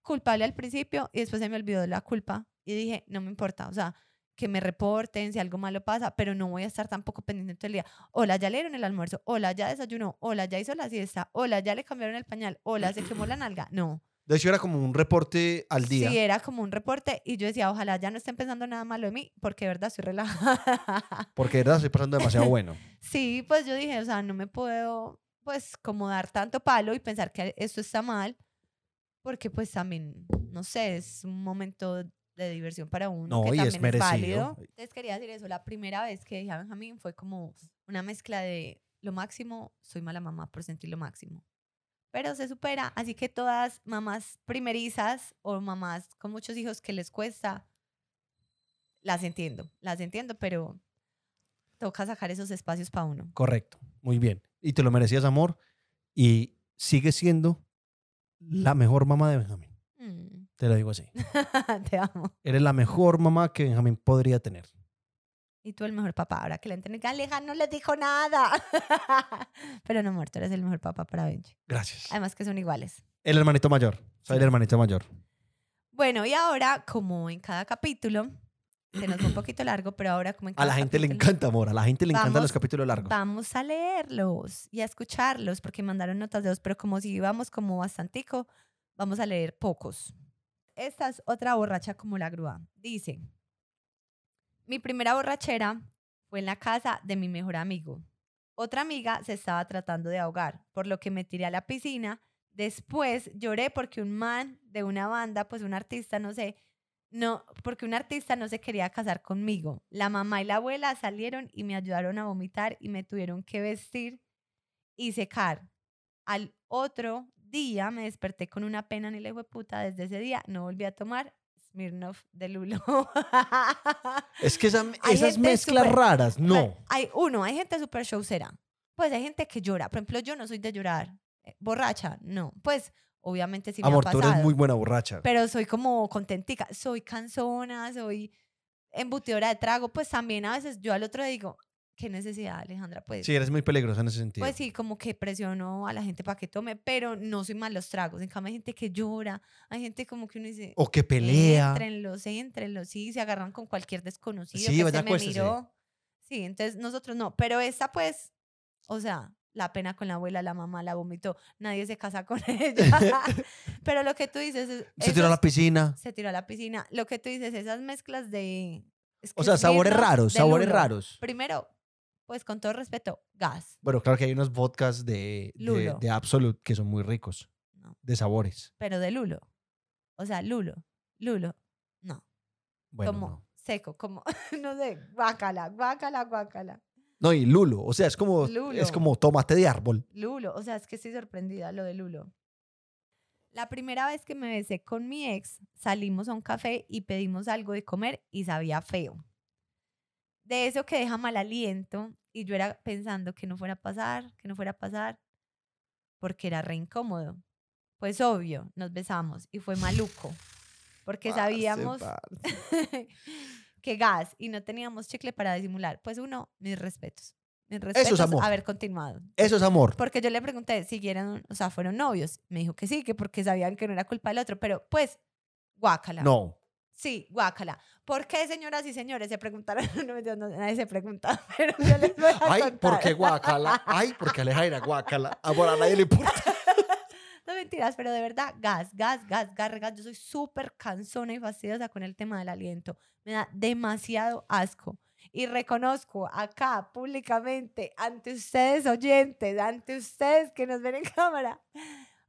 Speaker 2: culpable al principio y después se me olvidó la culpa y dije, no me importa, o sea, que me reporten si algo malo pasa, pero no voy a estar tampoco pendiente todo el día. Hola, ya le dieron el almuerzo, hola, ya desayunó, hola, ya hizo la siesta, hola, ya le cambiaron el pañal, hola, se quemó la nalga. No.
Speaker 1: De hecho, era como un reporte al día.
Speaker 2: Sí, era como un reporte y yo decía, ojalá ya no estén pensando nada malo de mí, porque de verdad estoy relajada. <laughs>
Speaker 1: Porque de verdad estoy pasando demasiado bueno. <laughs>
Speaker 2: Sí, pues yo dije, o sea, no me puedo, pues, como dar tanto palo y pensar que esto está mal, porque pues también, no sé, es un momento de diversión para uno
Speaker 1: No,
Speaker 2: que
Speaker 1: y es
Speaker 2: también es, válido.
Speaker 1: merecido.
Speaker 2: Entonces quería decir eso, la primera vez que dije a Benjamín fue como una mezcla de lo máximo, soy mala mamá por sentir lo máximo. Pero se supera, así que todas mamás primerizas o mamás con muchos hijos que les cuesta, las entiendo, las entiendo, pero toca sacar esos espacios para uno.
Speaker 1: Correcto, muy bien. Y te lo merecías, amor. Y sigue siendo la mejor mamá de Benjamín. Te lo digo así. <laughs>
Speaker 2: Te amo.
Speaker 1: Eres la mejor mamá que Benjamín podría tener.
Speaker 2: Y tú el mejor papá. Ahora que le entendí, Aleja no les dijo nada. <laughs> Pero no, amor, tú eres el mejor papá para Benji.
Speaker 1: Gracias.
Speaker 2: Además que son iguales.
Speaker 1: El hermanito mayor. Soy el
Speaker 2: Sí.
Speaker 1: hermanito mayor.
Speaker 2: Bueno, y ahora, como en cada capítulo, se nos va un poquito largo, pero ahora como en
Speaker 1: A
Speaker 2: cada
Speaker 1: la gente le
Speaker 2: capítulo,
Speaker 1: encanta, amor. A la gente le encantan los capítulos largos.
Speaker 2: Vamos a leerlos y a escucharlos, porque mandaron notas de dos, pero como si íbamos como bastantico, vamos a leer pocos. Esta es otra borracha como la grúa. Dice, mi primera borrachera fue en la casa de mi mejor amigo. Otra amiga se estaba tratando de ahogar, por lo que me tiré a la piscina. Después lloré porque un man de una banda, pues un artista, no sé, no, porque un artista no se quería casar conmigo. La mamá y la abuela salieron y me ayudaron a vomitar y me tuvieron que vestir y secar. Al otro día me desperté con una pena en el puta. Desde ese día no volví a tomar Smirnoff de Lulo. <laughs>
Speaker 1: Es que esa- esas mezclas raras, no.
Speaker 2: Hay uno, hay gente súper showcera. Pues hay gente que llora. Por ejemplo, yo no soy de llorar. Eh, Borracha, no. Pues obviamente sí me
Speaker 1: Amor,
Speaker 2: ha
Speaker 1: tú
Speaker 2: pasado.
Speaker 1: eres muy buena borracha.
Speaker 2: Pero soy como contentica. Soy cansona, soy embutidora de trago. Pues también a veces yo al otro digo, qué necesidad, Alejandra. Pues
Speaker 1: Sí, eres muy peligrosa en ese sentido.
Speaker 2: pues sí, como que presiono a la gente para que tome, pero no soy mal los tragos. En cambio, hay gente que llora, hay gente como que uno dice,
Speaker 1: o que pelea.
Speaker 2: Entrenlos, entrenlos, sí, se agarran con cualquier desconocido
Speaker 1: Sí,
Speaker 2: que
Speaker 1: vaya,
Speaker 2: se me
Speaker 1: acuéstese.
Speaker 2: miró. Sí, entonces nosotros no, pero esta pues, o sea, la pena con la abuela, la mamá la vomitó, nadie se casa con <laughs> ella. <laughs> pero lo que tú dices es...
Speaker 1: Se tiró a la piscina.
Speaker 2: Se tiró a la piscina. Lo que tú dices, esas mezclas de... es
Speaker 1: O
Speaker 2: que
Speaker 1: sea, sabores raros, sabores
Speaker 2: lulo.
Speaker 1: raros.
Speaker 2: Primero, pues con todo respeto, gas.
Speaker 1: Bueno, claro que hay unos vodkas de, de,
Speaker 2: Lulo.
Speaker 1: de Absolute que son muy ricos.
Speaker 2: No.
Speaker 1: De sabores.
Speaker 2: pero de lulo. O sea, lulo, lulo. No,
Speaker 1: Bueno,
Speaker 2: como
Speaker 1: no.
Speaker 2: seco, como, <laughs> no sé, guácala, guácala, guácala.
Speaker 1: No, y lulo. O sea, es como,
Speaker 2: Lulo.
Speaker 1: es como tomate de árbol.
Speaker 2: Lulo, o sea, es que estoy sorprendida lo de lulo. La primera vez que me besé con mi ex, salimos a un café y pedimos algo de comer y sabía feo. De eso que deja mal aliento y yo era pensando que no fuera a pasar, que no fuera a pasar, porque era re incómodo. Pues obvio, nos besamos y fue maluco, porque sabíamos <laughs> que gas y no teníamos chicle para disimular. Pues uno, mis respetos. Mis respetos
Speaker 1: amor.
Speaker 2: haber continuado.
Speaker 1: Eso es amor.
Speaker 2: Porque yo le pregunté si eran, o sea, fueron novios. Me dijo que sí, que porque sabían que no era culpa del otro, pero pues, guácala.
Speaker 1: No.
Speaker 2: Sí, guácala. ¿Por qué, señoras y señores? Se preguntaron, <laughs> no, no, nadie se pregunta, <laughs> pero yo les voy a
Speaker 1: Ay,
Speaker 2: contar.
Speaker 1: ¿por qué guácala? Ay, porque Alejandra guácala. Amor, a nadie le importa. <laughs>
Speaker 2: No mentiras, pero de verdad, gas, gas, gas, gas, gas. Yo soy súper cansona y fastidiosa con el tema del aliento. Me da demasiado asco. Y reconozco acá públicamente, ante ustedes oyentes, ante ustedes que nos ven en cámara.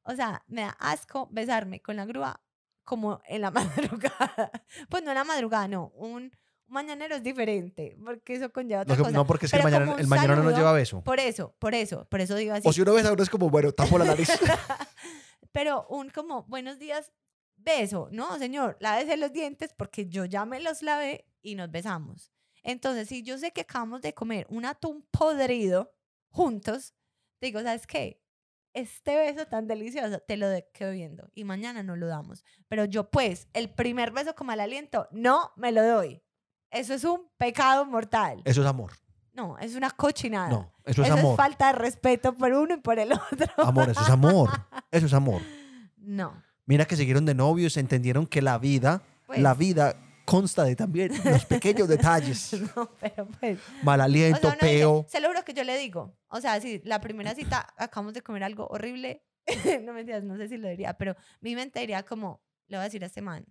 Speaker 2: O sea, me da asco besarme con la grúa como en la <laughs> madrugada. Pues no en la madrugada, no. Un, mañanero es diferente, porque eso conlleva otra
Speaker 1: No,
Speaker 2: cosa.
Speaker 1: no, porque es que el
Speaker 2: un
Speaker 1: el mañana no lleva beso.
Speaker 2: Por eso, por eso, por eso digo así.
Speaker 1: O si uno besa a uno es como, bueno, tapo la nariz. <laughs>
Speaker 2: pero un como buenos días, beso, no, señor, lávese los dientes porque yo ya me los lavé y nos besamos. Entonces, si yo sé que acabamos de comer un atún podrido juntos, digo, ¿sabes qué? Este beso tan delicioso te lo quedo viendo y mañana no lo damos. Pero yo, pues, el primer beso con mal aliento, no me lo doy. Eso es un pecado mortal.
Speaker 1: Eso es amor.
Speaker 2: No, es una cochinada.
Speaker 1: No, eso es
Speaker 2: Eso es
Speaker 1: amor.
Speaker 2: falta de respeto por uno y por el otro.
Speaker 1: Amor, eso es amor. Eso es amor.
Speaker 2: No.
Speaker 1: Mira que siguieron de novios, entendieron que la vida,
Speaker 2: Pues.
Speaker 1: la vida consta de también los pequeños detalles. <laughs>
Speaker 2: No, pero pues.
Speaker 1: Mal
Speaker 2: O
Speaker 1: aliento,
Speaker 2: sea, uno dice,
Speaker 1: peo.
Speaker 2: se lo juro que yo le digo. O sea, si la primera cita acabamos de comer algo horrible, <laughs> no mentiras, no sé si lo diría, pero mi mente diría como, le voy a decir a este man,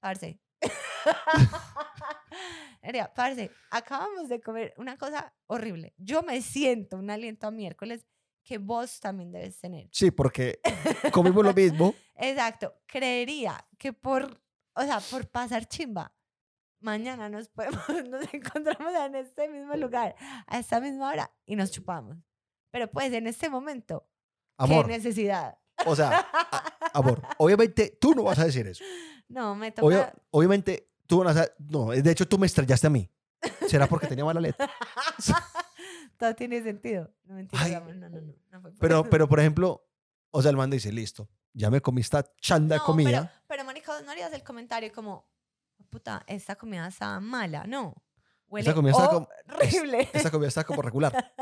Speaker 2: parce. <laughs> diría, parce, acabamos de comer una cosa horrible. Yo me siento un aliento a miércoles que vos también debes tener.
Speaker 1: Sí, porque comimos lo mismo.
Speaker 2: Exacto. Creería que por, o sea, por pasar chimba, mañana nos podemos, <laughs> nos encontramos en este mismo lugar, a esta misma hora, y nos chupamos. Pero pues en este momento,
Speaker 1: Amor,
Speaker 2: ¿qué necesidad?
Speaker 1: o sea, a- amor, <laughs> obviamente tú no vas a decir eso.
Speaker 2: No, me toca...
Speaker 1: Obviamente tú no vas a... No, de hecho tú me estrellaste a mí. ¿Será porque tenía mala letra? <laughs>
Speaker 2: Todo tiene sentido. No, mentira,
Speaker 1: Ay,
Speaker 2: amor, no, no, no. no
Speaker 1: Pero, pero por ejemplo, o sea, el man dice, listo, ya me comí esta chanda de
Speaker 2: No,
Speaker 1: comida.
Speaker 2: Pero, pero marica, no harías el comentario como, puta, esta comida está mala, no. Huele
Speaker 1: comida está como-
Speaker 2: horrible. <laughs>
Speaker 1: Esta comida está como regular. <laughs>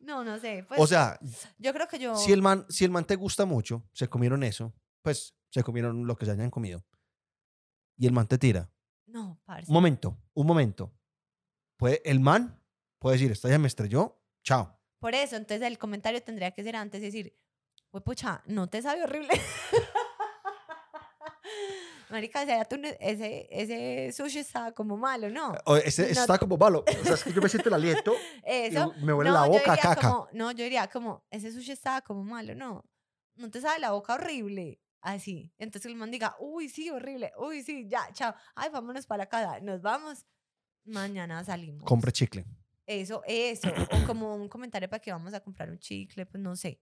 Speaker 2: no, no sé. Pues,
Speaker 1: o sea,
Speaker 2: yo creo que yo...
Speaker 1: si el man, si el man te gusta mucho, se comieron eso, pues se comieron lo que se hayan comido. Y el man te tira.
Speaker 2: No, parce.
Speaker 1: Un momento, un momento. Puede, el man puede decir, esta ya me estrelló, chao.
Speaker 2: Por eso, entonces el comentario tendría que ser antes decir, pues pucha, ¿no te sabe horrible? <laughs> Marica, ese, atún- ese, ese sushi estaba como malo, ¿no?
Speaker 1: O ese, ese
Speaker 2: No-
Speaker 1: está como malo. O sea, es que yo me siento el aliento <laughs>
Speaker 2: Eso.
Speaker 1: y me huele
Speaker 2: no,
Speaker 1: la boca a caca.
Speaker 2: Como, no, yo diría como, ese sushi estaba como malo, no. No te sabe la boca horrible. Así. Entonces el man diga, uy, sí, horrible. Uy, sí, ya, chao. Ay, vámonos para la casa. Nos vamos. Mañana salimos.
Speaker 1: Compre chicle.
Speaker 2: Eso, eso. O como un comentario para que vamos a comprar un chicle, pues no sé.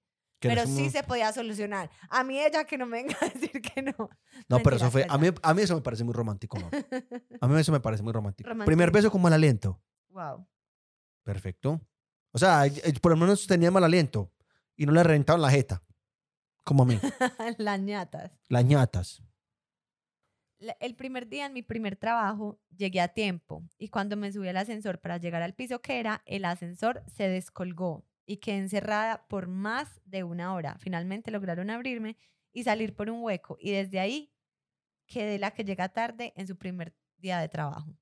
Speaker 2: Pero sí se podía solucionar. A mí ella que no me venga a decir que no.
Speaker 1: No, pero eso fue. A mí, a mí eso me parece muy romántico, amor. A mí eso me parece muy romántico. <laughs> Primer beso con mal aliento.
Speaker 2: Wow.
Speaker 1: Perfecto. O sea, por lo menos tenía mal aliento y no le reventaban la jeta. Como a mí. <laughs>
Speaker 2: Las ñatas.
Speaker 1: Las ñatas.
Speaker 2: El primer día en mi primer trabajo llegué a tiempo y cuando me subí al ascensor para llegar al piso que era, el ascensor se descolgó y quedé encerrada por más de una hora. Finalmente lograron abrirme y salir por un hueco y desde ahí quedé la que llega tarde en su primer día de trabajo.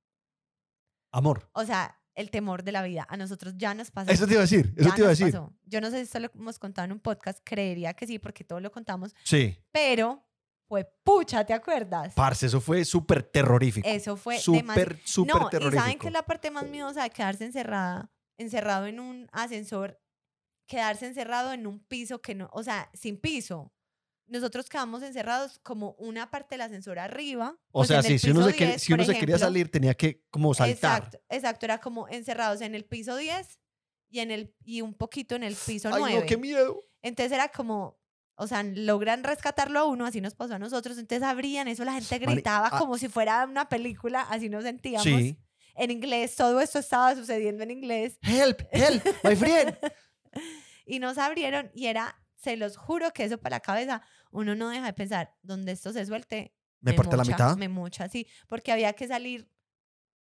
Speaker 1: Amor.
Speaker 2: O sea, el temor de la vida. A nosotros ya nos pasó.
Speaker 1: Eso te iba a decir. Eso te iba a decir.
Speaker 2: pasó. Yo no sé si esto lo hemos contado en un podcast, creería que sí, porque todo lo contamos,
Speaker 1: Sí.
Speaker 2: pero fue pucha, ¿te acuerdas?
Speaker 1: Parce, eso fue súper terrorífico.
Speaker 2: Eso fue.
Speaker 1: Súper, súper
Speaker 2: No, y
Speaker 1: terrorífico.
Speaker 2: saben que es la parte más miedosa de quedarse encerrada, encerrado en un ascensor, quedarse encerrado en un piso que no, o sea, sin piso. Nosotros quedamos encerrados como una parte del ascensor arriba.
Speaker 1: O
Speaker 2: pues,
Speaker 1: sea, sí, si uno,
Speaker 2: piso
Speaker 1: se, quer-
Speaker 2: 10,
Speaker 1: si uno
Speaker 2: por
Speaker 1: se quería
Speaker 2: ejemplo.
Speaker 1: salir, tenía que como saltar.
Speaker 2: Exacto, exacto, era como encerrados en el piso 10 y, en el, y un poquito en el piso
Speaker 1: Ay,
Speaker 2: 9.
Speaker 1: no, qué miedo.
Speaker 2: Entonces era como, o sea, logran rescatarlo a uno, así nos pasó a nosotros. Entonces abrían eso, la gente gritaba
Speaker 1: ah.
Speaker 2: como si fuera una película, así nos sentíamos.
Speaker 1: Sí.
Speaker 2: En inglés, todo esto estaba sucediendo en inglés.
Speaker 1: Help, help, my friend. <laughs> <laughs>
Speaker 2: Y nos abrieron y era, se los juro que eso para la cabeza, uno no deja de pensar, donde esto se suelte,
Speaker 1: Me parte la
Speaker 2: mocha,
Speaker 1: mitad.
Speaker 2: Me mocha, sí, porque había que salir,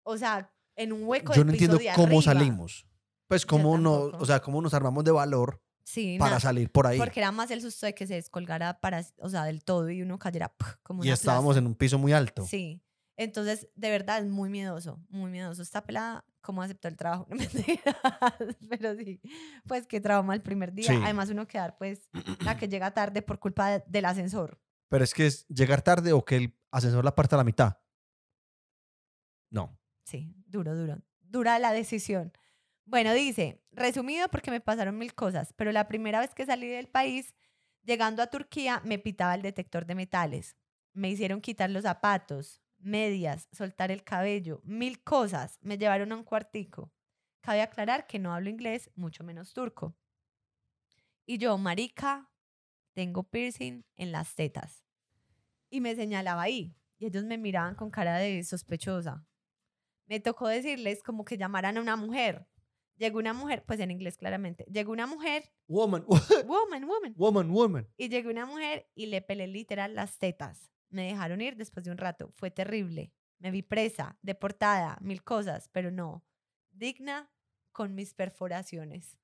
Speaker 2: o sea, en un hueco
Speaker 1: Yo
Speaker 2: del
Speaker 1: no
Speaker 2: piso
Speaker 1: entiendo
Speaker 2: de
Speaker 1: cómo
Speaker 2: arriba.
Speaker 1: salimos. Pues cómo no,
Speaker 2: tampoco.
Speaker 1: o sea, cómo nos armamos de valor
Speaker 2: Sí,
Speaker 1: para
Speaker 2: nada,
Speaker 1: salir por ahí.
Speaker 2: porque era más el susto de que se descolgara para, o sea, del todo y uno cayera ¡puf! como
Speaker 1: Y
Speaker 2: una
Speaker 1: estábamos
Speaker 2: plasta.
Speaker 1: en un piso muy alto.
Speaker 2: Sí. Entonces, de verdad, es muy miedoso, muy miedoso. Esta pelada, ¿cómo aceptó el trabajo? <laughs> No mentiras, pero sí, pues qué trauma el primer día.
Speaker 1: Sí.
Speaker 2: Además, uno quedar, pues, la que <clears throat> llega tarde por culpa de- del ascensor.
Speaker 1: Pero es que es llegar tarde o que el ascensor la parte a la mitad. No.
Speaker 2: Sí, duro, duro. Dura la decisión. Bueno, dice, resumido porque me pasaron mil cosas, pero la primera vez que salí del país, llegando a Turquía, me pitaba el detector de metales. Me hicieron quitar los zapatos, medias, soltar el cabello, mil cosas. Me llevaron a un cuartico. Cabe aclarar que no hablo inglés, mucho menos turco. Y yo, marica, tengo piercing en las tetas. Y me señalaba ahí. Y ellos me miraban con cara de sospechosa. Me tocó decirles como que llamaran a una mujer. Llegó una mujer, pues en inglés claramente. Llegó una mujer,
Speaker 1: Woman, <laughs>
Speaker 2: woman, woman.
Speaker 1: woman, woman.
Speaker 2: Y llegó una mujer y le pelé literal las tetas. Me dejaron ir después de un rato. Fue terrible. Me vi presa, deportada, mil cosas, pero no. Digna con mis perforaciones.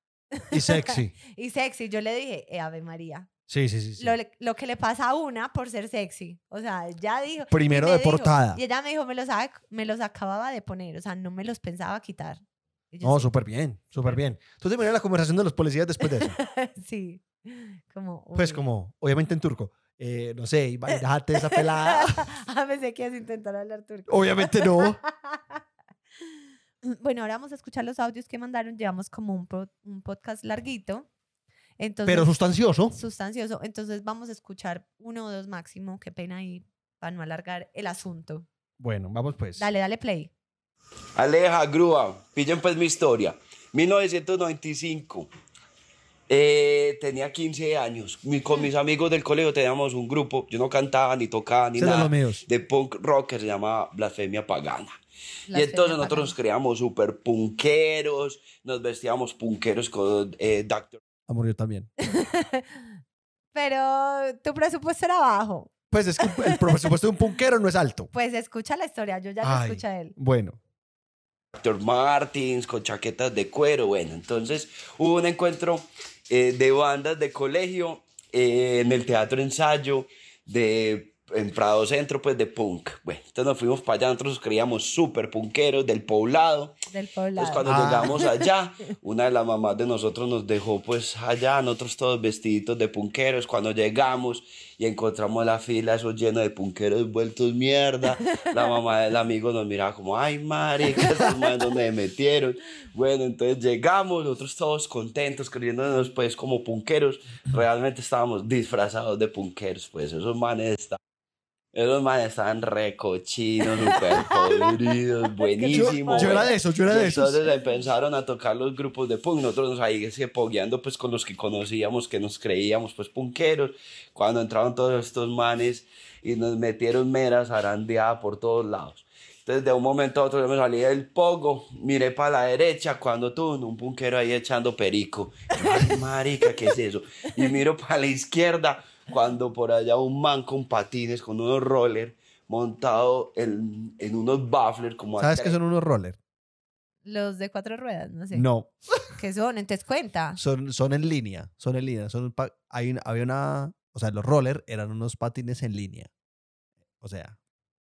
Speaker 1: Y sexy. <laughs>
Speaker 2: Y sexy. Yo le dije, eh, Ave María.
Speaker 1: Sí, sí, sí. sí.
Speaker 2: Lo, lo que le pasa a una por ser sexy. O sea, ya dijo.
Speaker 1: Primero
Speaker 2: me
Speaker 1: de
Speaker 2: dijo-
Speaker 1: portada.
Speaker 2: Y ella me dijo, me los, me los acababa de poner. O sea, no me los pensaba quitar.
Speaker 1: No, súper bien, súper bien. Entonces, mira la conversación de los policías después de eso. <laughs>
Speaker 2: sí. Como.
Speaker 1: Pues como, obviamente en turco. Eh, no sé, imagínate esa pelada. <laughs>
Speaker 2: ah, pensé que ibas a intentar hablar turco.
Speaker 1: Obviamente no. <laughs>
Speaker 2: Bueno, ahora vamos a escuchar los audios que mandaron. Llevamos como un, un podcast larguito. Entonces,
Speaker 1: Pero sustancioso.
Speaker 2: sustancioso. Entonces vamos a escuchar uno o dos máximo. Qué pena ahí para no alargar el asunto.
Speaker 1: Bueno, vamos pues.
Speaker 2: Dale, dale play.
Speaker 4: Aleja, grúa, pillen pues mi historia. 1995. Eh, tenía 15 años. Mi- con mis amigos del colegio teníamos un grupo. Yo no cantaba ni tocaba ni nada. De punk rock que se llama Blasfemia Pagana. y entonces nosotros
Speaker 2: pagana.
Speaker 4: nos creíamos súper punqueros. Nos vestíamos punqueros con eh, Dr.
Speaker 1: Amor, yo también. <laughs>
Speaker 2: Pero tu presupuesto era bajo.
Speaker 1: Pues es que el presupuesto de un punquero no es alto.
Speaker 2: Pues escucha la historia. Yo ya la
Speaker 1: Ay,
Speaker 2: escuché a él.
Speaker 1: Bueno.
Speaker 4: Dr. Martins con chaquetas de cuero. Bueno, entonces hubo un encuentro eh, de bandas de colegio eh, en el Teatro Ensayo de en Prado Centro, pues de punk. Bueno, entonces nos fuimos para allá, nosotros nos creíamos súper punqueros del poblado.
Speaker 2: Del
Speaker 4: Entonces
Speaker 2: poblado.
Speaker 4: cuando
Speaker 1: Ah.
Speaker 4: llegamos allá, <laughs> una de las mamás de nosotros nos dejó pues allá, nosotros todos vestiditos de punqueros. Cuando llegamos y encontramos la fila, eso lleno de punqueros vueltos mierda, la mamá del amigo nos miraba como, ay marica, estos manes donde me metieron. Bueno, entonces llegamos, nosotros todos contentos, creyéndonos pues como punqueros. Realmente estábamos disfrazados de punqueros, pues esos manes estaban... Esos manes estaban recochinos, súper <laughs> podridos, buenísimos.
Speaker 1: Yo era de esos, yo era de esos.
Speaker 4: Entonces empezaron a tocar los grupos de punk, nosotros nos ahí ese, pogueando pues con los que conocíamos, que nos creíamos pues punqueros, cuando entraron todos estos manes y nos metieron meras zarandeada por todos lados. Entonces de un momento a otro yo me salí del pogo, miré para la derecha cuando tú, un punquero ahí echando perico. Yo, Ay, marica, ¿qué es eso? Y miro para la izquierda cuando por allá un man con patines, con unos rollers, montado en, en unos bafflers como
Speaker 1: ¿Sabes qué son unos rollers?
Speaker 2: Los de cuatro ruedas, no sé.
Speaker 1: No,
Speaker 2: ¿Qué son? Entonces cuenta.
Speaker 1: son, son en línea. Son en línea. Son hay una- había una. O sea, los rollers eran unos patines en línea. O sea,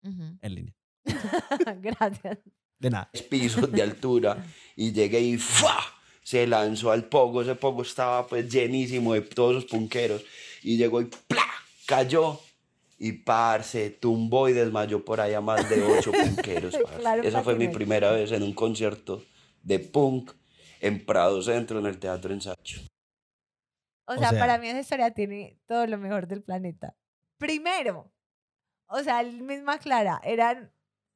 Speaker 2: Ujú.
Speaker 1: en línea. <laughs>
Speaker 2: Gracias.
Speaker 1: De nada.
Speaker 4: pisos de altura y llegué y ¡fua! se lanzó al pogo, ese pogo estaba pues llenísimo de todos los punqueros y llegó y ¡plá! cayó y parce, tumbó y desmayó por allá más de ocho <laughs> punqueros.
Speaker 2: Claro,
Speaker 4: Esa fue mi primera vez en un concierto de punk en Prado Centro en el Teatro Ensayo.
Speaker 2: O
Speaker 1: O
Speaker 2: sea,
Speaker 1: sea-
Speaker 2: para mí esa historia tiene todo lo mejor del planeta. Primero, o sea, el misma Clara, eran,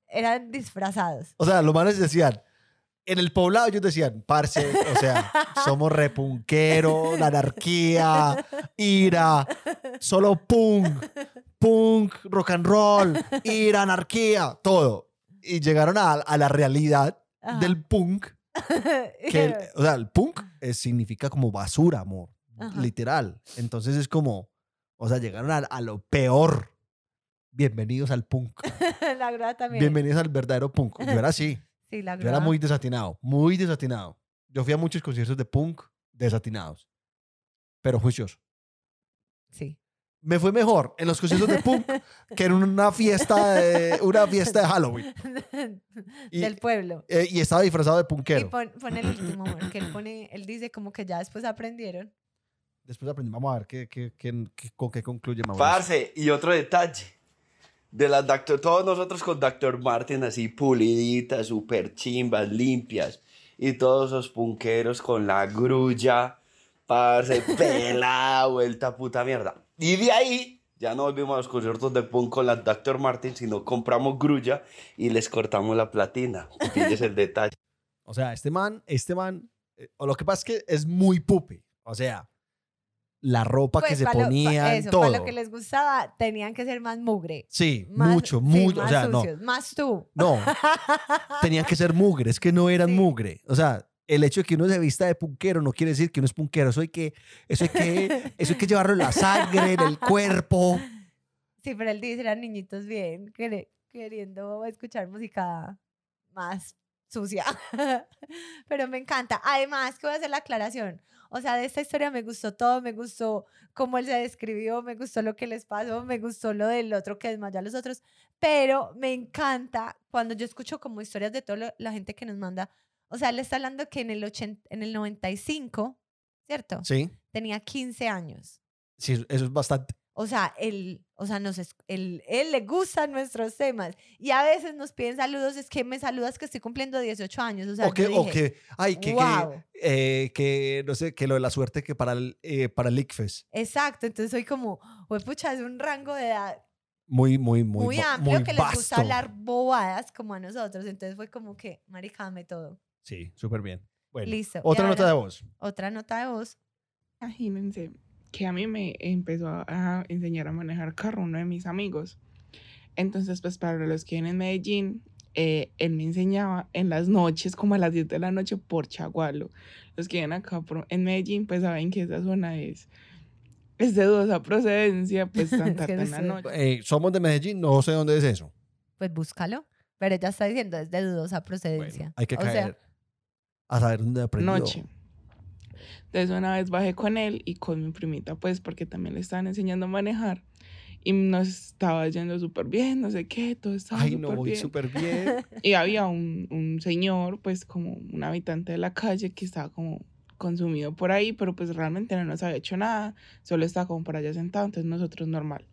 Speaker 2: eran disfrazados.
Speaker 1: O sea, los manes decían. En el poblado ellos decían, parce, o sea, somos repunqueros, la anarquía, ira, solo punk, punk, rock and roll, ira, anarquía, todo. Y llegaron a, a la realidad
Speaker 2: Ajá.
Speaker 1: del punk, <laughs> que, el- o sea, el punk es- significa como basura, amor,
Speaker 2: Ajá.
Speaker 1: literal. Entonces es como, o sea, llegaron a, a lo peor. Bienvenidos al punk. <laughs>
Speaker 2: la grúa también.
Speaker 1: Bienvenidos al verdadero punk. Yo era así.
Speaker 2: Sí, la
Speaker 1: Yo era muy desatinado, muy desatinado. Yo fui a muchos conciertos de punk desatinados, pero juicioso.
Speaker 2: Sí.
Speaker 1: Me fue mejor en los conciertos de punk que en una fiesta de, una fiesta de Halloween. <laughs> Y-
Speaker 2: Del pueblo.
Speaker 1: Eh, y estaba disfrazado de
Speaker 2: Y
Speaker 1: punkero.
Speaker 2: pon, pon el último, amor, que él pone, él dice como que ya después aprendieron.
Speaker 1: Después aprendimos, vamos a ver qué, qué, qué- qué- con qué concluye Mauricio.
Speaker 4: Parce, y otro detalle. De las Dr. Todos nosotros con Dr. Martin así puliditas, súper chimbas, limpias. Y todos esos punqueros con la grulla, parce, <laughs> pelada, vuelta puta mierda. Y de ahí ya no volvimos a los conciertos de punk con la Dr. Martin, sino compramos grulla y les cortamos la platina. Pilles el detalle.
Speaker 1: O sea, este man, este man, eh, o lo que pasa es que es muy pupe. O sea, la ropa que
Speaker 2: Pues,
Speaker 1: se ponía, todo.
Speaker 2: para lo que les gustaba, tenían que ser más mugre.
Speaker 1: Sí,
Speaker 2: Más-
Speaker 1: mucho,
Speaker 2: sí,
Speaker 1: mucho.
Speaker 2: más
Speaker 1: o sea, no.
Speaker 2: Más tú.
Speaker 1: No, <laughs> tenían que ser mugre, es que no eran
Speaker 2: Sí.
Speaker 1: mugre. O sea, el hecho de que uno se vista de punquero no quiere decir que uno es punquero. Eso hay que, eso hay que, <laughs> eso hay que llevarlo en la sangre, en el cuerpo.
Speaker 2: Sí, pero él dice, eran niñitos bien, queriendo escuchar música más sucia. <laughs> pero me encanta. Además, que voy a hacer la aclaración. O sea, de esta historia me gustó todo, me gustó cómo él se describió, me gustó lo que les pasó, me gustó lo del otro que desmayó a los otros, pero me encanta cuando yo escucho como historias de toda la gente que nos manda. O sea, él está hablando que en el, 80, en el 95, ¿cierto?
Speaker 1: Sí,
Speaker 2: Tenía 15 años.
Speaker 1: sí, eso es bastante.
Speaker 2: O sea, él, o sea, nos, es- él, él le gustan nuestros temas. Y a veces nos piden saludos, es que me saludas que estoy cumpliendo 18 años. O sea,
Speaker 1: o que,
Speaker 2: yo
Speaker 1: o
Speaker 2: dije,
Speaker 1: que, ay, que, que,
Speaker 2: "Guau".
Speaker 1: eh, que, no sé, que lo de la suerte que para el, eh, para el ICFES.
Speaker 2: Exacto, entonces soy como, pucha, es un rango de edad
Speaker 1: Muy, muy, muy,
Speaker 2: muy, amplio
Speaker 1: muy
Speaker 2: que les
Speaker 1: vasto.
Speaker 2: gusta hablar bobadas como a nosotros. Entonces fue como que, maricame todo.
Speaker 1: Sí, súper bien. Bueno,
Speaker 2: Listo.
Speaker 1: otra nota de
Speaker 2: ahora,
Speaker 1: voz.
Speaker 2: Otra nota de voz.
Speaker 5: Imagínense que a mí me empezó a- enseñar a manejar carro uno de mis amigos. Entonces, pues para los que vienen en Medellín, eh, él me enseñaba en las noches, como a las 10 de la noche, por Chagualo. Los que vienen acá por- en Medellín, pues saben que esa zona es, es de dudosa procedencia, pues tan <laughs>
Speaker 2: Es que
Speaker 5: tarde en la noche.
Speaker 1: Eh, somos de Medellín, no sé dónde es eso.
Speaker 2: Pues búscalo. Pero ella está diciendo, es de dudosa
Speaker 1: Bueno,
Speaker 2: procedencia.
Speaker 1: hay que
Speaker 2: O sea,
Speaker 1: caer a saber dónde aprendió.
Speaker 5: noche. Entonces una vez bajé con él y con mi primita, pues porque también le estaban enseñando a manejar. Y nos estaba yendo súper bien, no sé qué, todo estaba
Speaker 1: Ay, no, voy súper <laughs> bien.
Speaker 5: Y había un, un señor, pues como un habitante de la calle que estaba como consumido por ahí, pero pues realmente no nos había hecho nada, solo estaba como por allá sentado, entonces nosotros normal.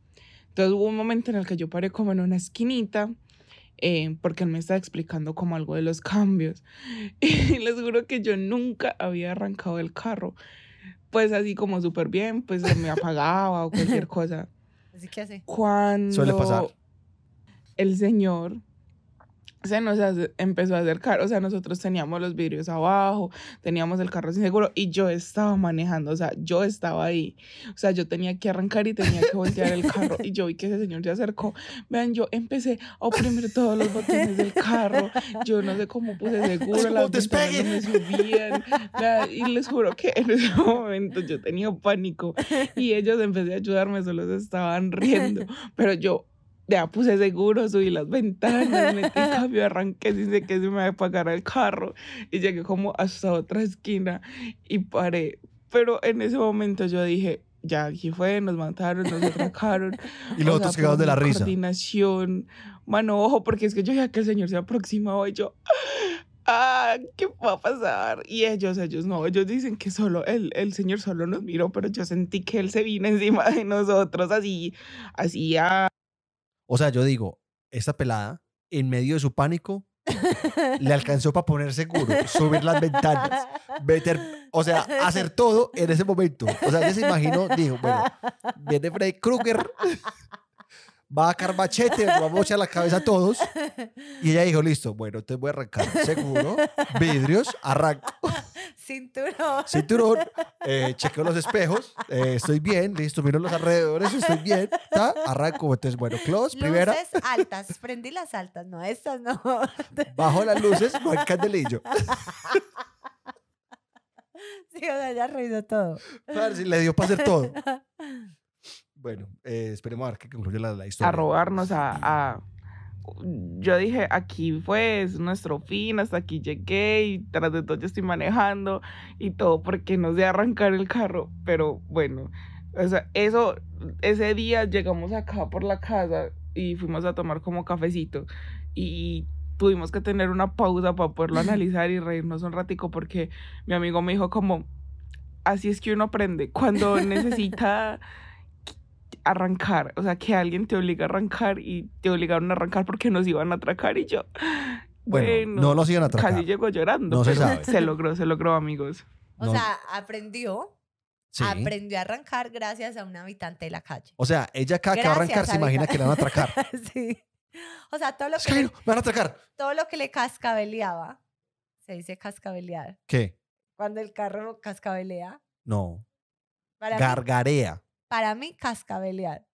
Speaker 5: Entonces hubo un momento en el que yo paré como en una esquinita, eh, porque él me estaba explicando como algo de los cambios. <laughs> Y les juro que yo nunca había arrancado el carro, pues así como súper bien, pues se me <laughs> apagaba o cualquier cosa.
Speaker 2: Así que hace.
Speaker 5: Cuando
Speaker 1: Suele pasar.
Speaker 5: el señor se nos hace- empezó a acercar, o sea, nosotros teníamos los vidrios abajo, teníamos el carro sin seguro y yo estaba manejando, o sea, yo estaba ahí, o sea, yo tenía que arrancar y tenía que voltear el carro y yo vi que ese señor se acercó. Vean, yo empecé a oprimir todos los botones del carro, yo no sé cómo puse seguro, las ventanas no me subían, nada, y les juro que en ese <laughs> momento yo tenía pánico y ellos en vez de ayudarme solo se estaban riendo, pero yo ya puse seguro, subí las ventanas, metí cambio, arranqué sin sé que se me apagara el carro y llegué como hasta otra esquina y paré. Pero en ese momento yo dije, ya aquí fue, nos mataron, nos atracaron. <laughs>
Speaker 1: Y los otros cagados de la risa.
Speaker 5: Coordinación. Mano, ojo, porque es que yo ya que el señor se aproximaba y yo, <gasps> ah, ¿qué va a pasar? Y ellos, ellos no, ellos dicen que solo, el, el señor solo nos miró, pero yo sentí que él se vino encima de nosotros, así, así, ah,
Speaker 1: O sea, yo digo, esta pelada, en medio de su pánico, le alcanzó <laughs> para poner seguro, subir las ventanas, meter, o sea, hacer <laughs> todo en ese momento. O sea, ella se imaginó, dijo, bueno, viene Freddy Krueger, va a sacar machete, nos vamos a echar la cabeza a todos. Y ella dijo, listo, bueno, entonces voy a arrancar seguro, vidrios, arranco, <laughs>
Speaker 2: Cinturón.
Speaker 1: cinturón, eh, chequeo los espejos, eh, estoy bien, listo, miro los alrededores, estoy bien, ta, arranco. Entonces, bueno, close, primera,
Speaker 2: Luces altas. Prendí las altas, no, estas no. <laughs>
Speaker 1: bajo las luces, no hay candelillo. <laughs>
Speaker 2: Sí, o sea, ya revisó todo.
Speaker 1: Parce, le dio para hacer todo. Bueno, eh, esperemos a ver qué concluye la, la historia.
Speaker 5: a robarnos a, a- Yo dije, aquí fue, es nuestro fin, hasta aquí llegué y tras de todo yo estoy manejando y todo porque no sé arrancar el carro, pero bueno, o sea, eso, ese día llegamos acá por la casa y fuimos a tomar como cafecito y tuvimos que tener una pausa para poderlo <laughs> analizar y reírnos un ratico porque mi amigo me dijo como, así es que uno aprende, cuando <laughs> necesita arrancar, o sea, que alguien te obliga a arrancar y te obligaron a arrancar porque nos iban a atracar y yo,
Speaker 1: Bueno, no nos iban a atracar.
Speaker 5: Casi llegó llorando.
Speaker 1: No se sabe.
Speaker 5: Se logró, se logró, amigos.
Speaker 2: O
Speaker 1: No.
Speaker 2: sea, aprendió,
Speaker 1: Sí.
Speaker 2: aprendió a arrancar gracias a un habitante de la calle.
Speaker 1: O sea, ella cada que va a arrancar
Speaker 2: Gracias,
Speaker 1: se imagina que la van a atracar. <laughs>
Speaker 2: sí. O sea, todo lo,
Speaker 1: Es
Speaker 2: que
Speaker 1: que
Speaker 2: le,
Speaker 1: van a atracar.
Speaker 2: todo lo que le cascabeleaba, se dice cascabelear.
Speaker 1: ¿Qué?
Speaker 2: Cuando el carro cascabelea,
Speaker 1: No.
Speaker 2: para, mí,
Speaker 1: Gargarea.
Speaker 2: Para mí cascabelear.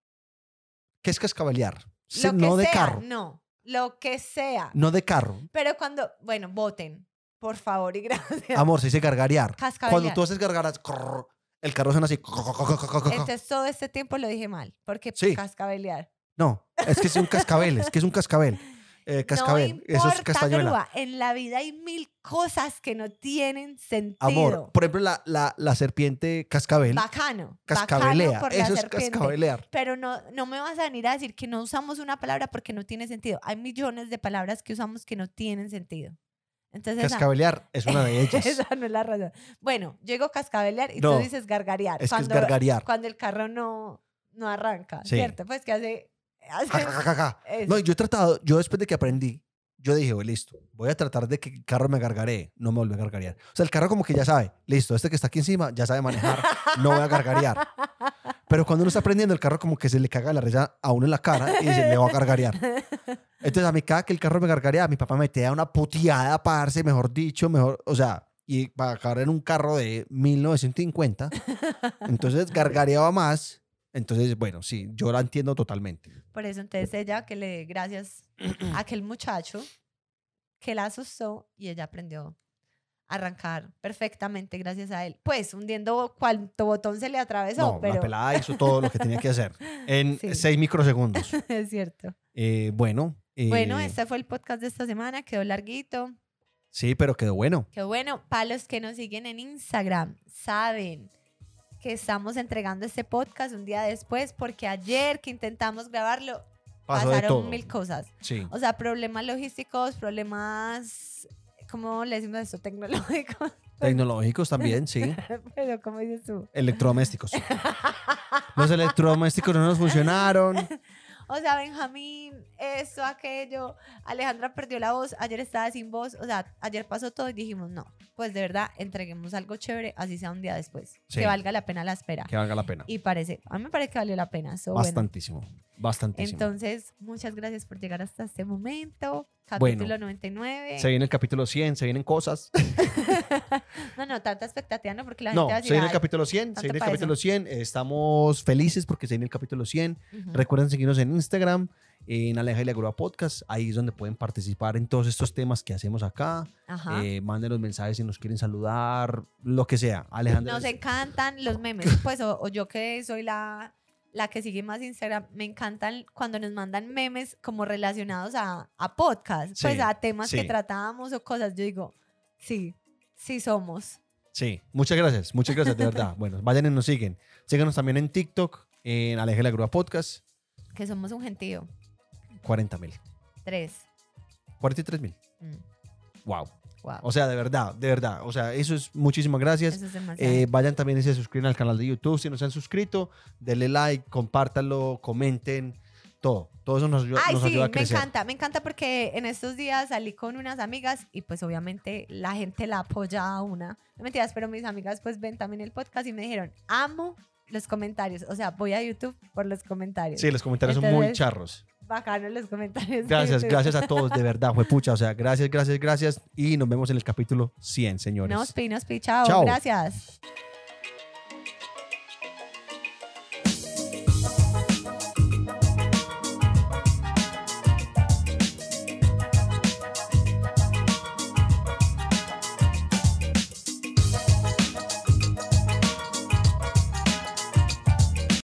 Speaker 1: ¿Qué es cascabelear?
Speaker 2: Que
Speaker 1: no de
Speaker 2: sea,
Speaker 1: carro.
Speaker 2: no, lo que sea.
Speaker 1: No de carro.
Speaker 2: Pero cuando, bueno, voten, por favor y <laughs> gracias.
Speaker 1: Amor, se dice gargarear. Cuando
Speaker 2: Cascabelear.
Speaker 1: tú haces gargaras, el carro suena así.
Speaker 2: Entonces todo este tiempo lo dije mal, porque
Speaker 1: Sí.
Speaker 2: cascabelear.
Speaker 1: No, es que es un cascabel, es que es un cascabel. <laughs> Eh, cascabel,
Speaker 2: no
Speaker 1: eso es
Speaker 2: importa,
Speaker 1: castañuela.
Speaker 2: grúa, En la vida hay mil cosas que no tienen sentido.
Speaker 1: Amor, por ejemplo, la, la, la serpiente cascabel,
Speaker 2: Bacano.
Speaker 1: cascabelea.
Speaker 2: bacano por
Speaker 1: Eso es
Speaker 2: serpiente.
Speaker 1: cascabelear.
Speaker 2: Pero no, no me vas a venir a decir que no usamos una palabra porque no tiene sentido. Hay millones de palabras que usamos que no tienen sentido. Entonces, esa,
Speaker 1: Cascabelear es una de <laughs> ellas.
Speaker 2: esa no es la razón. Bueno, llego cascabelear y
Speaker 1: No,
Speaker 2: tú dices gargarear.
Speaker 1: es que es
Speaker 2: cuando,
Speaker 1: gargarear.
Speaker 2: cuando el carro no, no arranca,
Speaker 1: Sí.
Speaker 2: ¿cierto? Pues que hace...
Speaker 1: No, yo he tratado, yo después de que aprendí, yo dije, "Bueno, listo, voy a tratar de que el carro me gargaree, no me vuelve a gargarear. O sea, el carro como que ya sabe, listo, este que está aquí encima ya sabe manejar, no voy a gargarear. Pero cuando uno está aprendiendo, el carro como que se le caga la risa a uno en la cara y dice, le va a gargarear. Entonces a mí cada que el carro me gargareaba, mi papá me metía una puteada, parce, mejor dicho, mejor, o sea, y para acabar en un carro de 1950, entonces gargareaba más. Entonces, bueno, sí, yo la entiendo totalmente.
Speaker 2: Por eso entonces ella que le gracias a aquel muchacho que la asustó y ella aprendió a arrancar perfectamente gracias a él. Pues hundiendo cuánto botón se le atravesó,
Speaker 1: No, la
Speaker 2: pero
Speaker 1: pelada hizo todo lo que tenía que hacer <laughs> en
Speaker 2: Sí.
Speaker 1: seis microsegundos. <laughs>
Speaker 2: es cierto.
Speaker 1: Eh, bueno.
Speaker 2: Bueno,
Speaker 1: eh,
Speaker 2: este fue el podcast de esta semana, quedó larguito.
Speaker 1: Sí, pero quedó bueno.
Speaker 2: Qué bueno, para los que nos siguen en Instagram, saben que estamos entregando este podcast un día después porque ayer que intentamos grabarlo pasaron mil cosas.
Speaker 1: Sí.
Speaker 2: O sea, problemas logísticos, problemas, ¿cómo le decimos esto? Tecnológicos. <laughs>
Speaker 1: Tecnológicos también, sí. <laughs>
Speaker 2: Pero, ¿cómo dices tú?
Speaker 1: Electrodomésticos. <laughs> Los electrodomésticos no nos funcionaron.
Speaker 2: O sea, Benjamín, esto, aquello. Alejandra perdió la voz, ayer estaba sin voz. O sea, ayer pasó todo y dijimos, no, pues de verdad, entreguemos algo chévere, así sea un día después.
Speaker 1: Sí.
Speaker 2: Que valga la pena la espera.
Speaker 1: Que valga la pena.
Speaker 2: Y parece, a mí me parece que valió la pena. so, bueno.
Speaker 1: Bastantísimo. Bastantísimo.
Speaker 2: Entonces, muchas gracias por llegar hasta este momento.
Speaker 1: Bueno.
Speaker 2: Capítulo 99.
Speaker 1: se viene el capítulo 100, se vienen cosas. <laughs>
Speaker 2: No, no, tanta expectativa, no, porque la
Speaker 1: No,
Speaker 2: gente va a
Speaker 1: se viene el
Speaker 2: "Ay,
Speaker 1: capítulo 100, se viene el
Speaker 2: eso".
Speaker 1: capítulo 100. Estamos felices porque se viene el capítulo 100.
Speaker 2: ujú".
Speaker 1: Recuerden seguirnos en Instagram, en Aleja y la Grúa Podcast. Ahí es donde pueden participar en todos estos temas que hacemos acá.
Speaker 2: Ajá.
Speaker 1: Eh, manden los mensajes si nos quieren saludar, lo que sea. Alejandra.
Speaker 2: Nos encantan los memes. Pues, o, o yo que soy la, la que sigue más Instagram, me encantan cuando nos mandan memes como relacionados a, a podcast,
Speaker 1: Sí,
Speaker 2: pues a temas que tratábamos o cosas. Yo digo, sí, sí somos.
Speaker 1: Sí, muchas gracias, muchas gracias, de verdad. <laughs> Bueno, vayan y nos siguen. Síganos también en TikTok, en Aleja y la Grúa Podcast,
Speaker 2: Que somos un gentío.
Speaker 1: 40 mil.
Speaker 2: Tres.
Speaker 1: 43 mil.
Speaker 2: Mm,
Speaker 1: Wow.
Speaker 2: Wow.
Speaker 1: O sea, de verdad, de verdad. O sea, eso es muchísimas gracias.
Speaker 2: Eso es.
Speaker 1: Eh, vayan también y se suscriben al canal de YouTube. Si no se han suscrito, denle like, compártanlo, comenten, todo. Todo eso nos, ayuda-
Speaker 2: Ay,
Speaker 1: nos
Speaker 2: sí,
Speaker 1: ayuda a
Speaker 2: me
Speaker 1: crecer.
Speaker 2: encanta, me encanta porque en estos días salí con unas amigas y pues obviamente la gente la apoya a una. No mentiras, pero mis amigas pues ven también el podcast y me dijeron, amo los comentarios. O sea, voy a YouTube por los comentarios.
Speaker 1: Sí, los comentarios son muy
Speaker 2: Entonces,
Speaker 1: charros.
Speaker 2: Bacano los comentarios.
Speaker 1: Gracias, gracias a <laughs> todos, de verdad, fue pucha. O sea, gracias, gracias, gracias. Y nos vemos en el capítulo 100, señores.
Speaker 2: Nos pi, nos pi, chao.
Speaker 1: Chao.
Speaker 2: Gracias.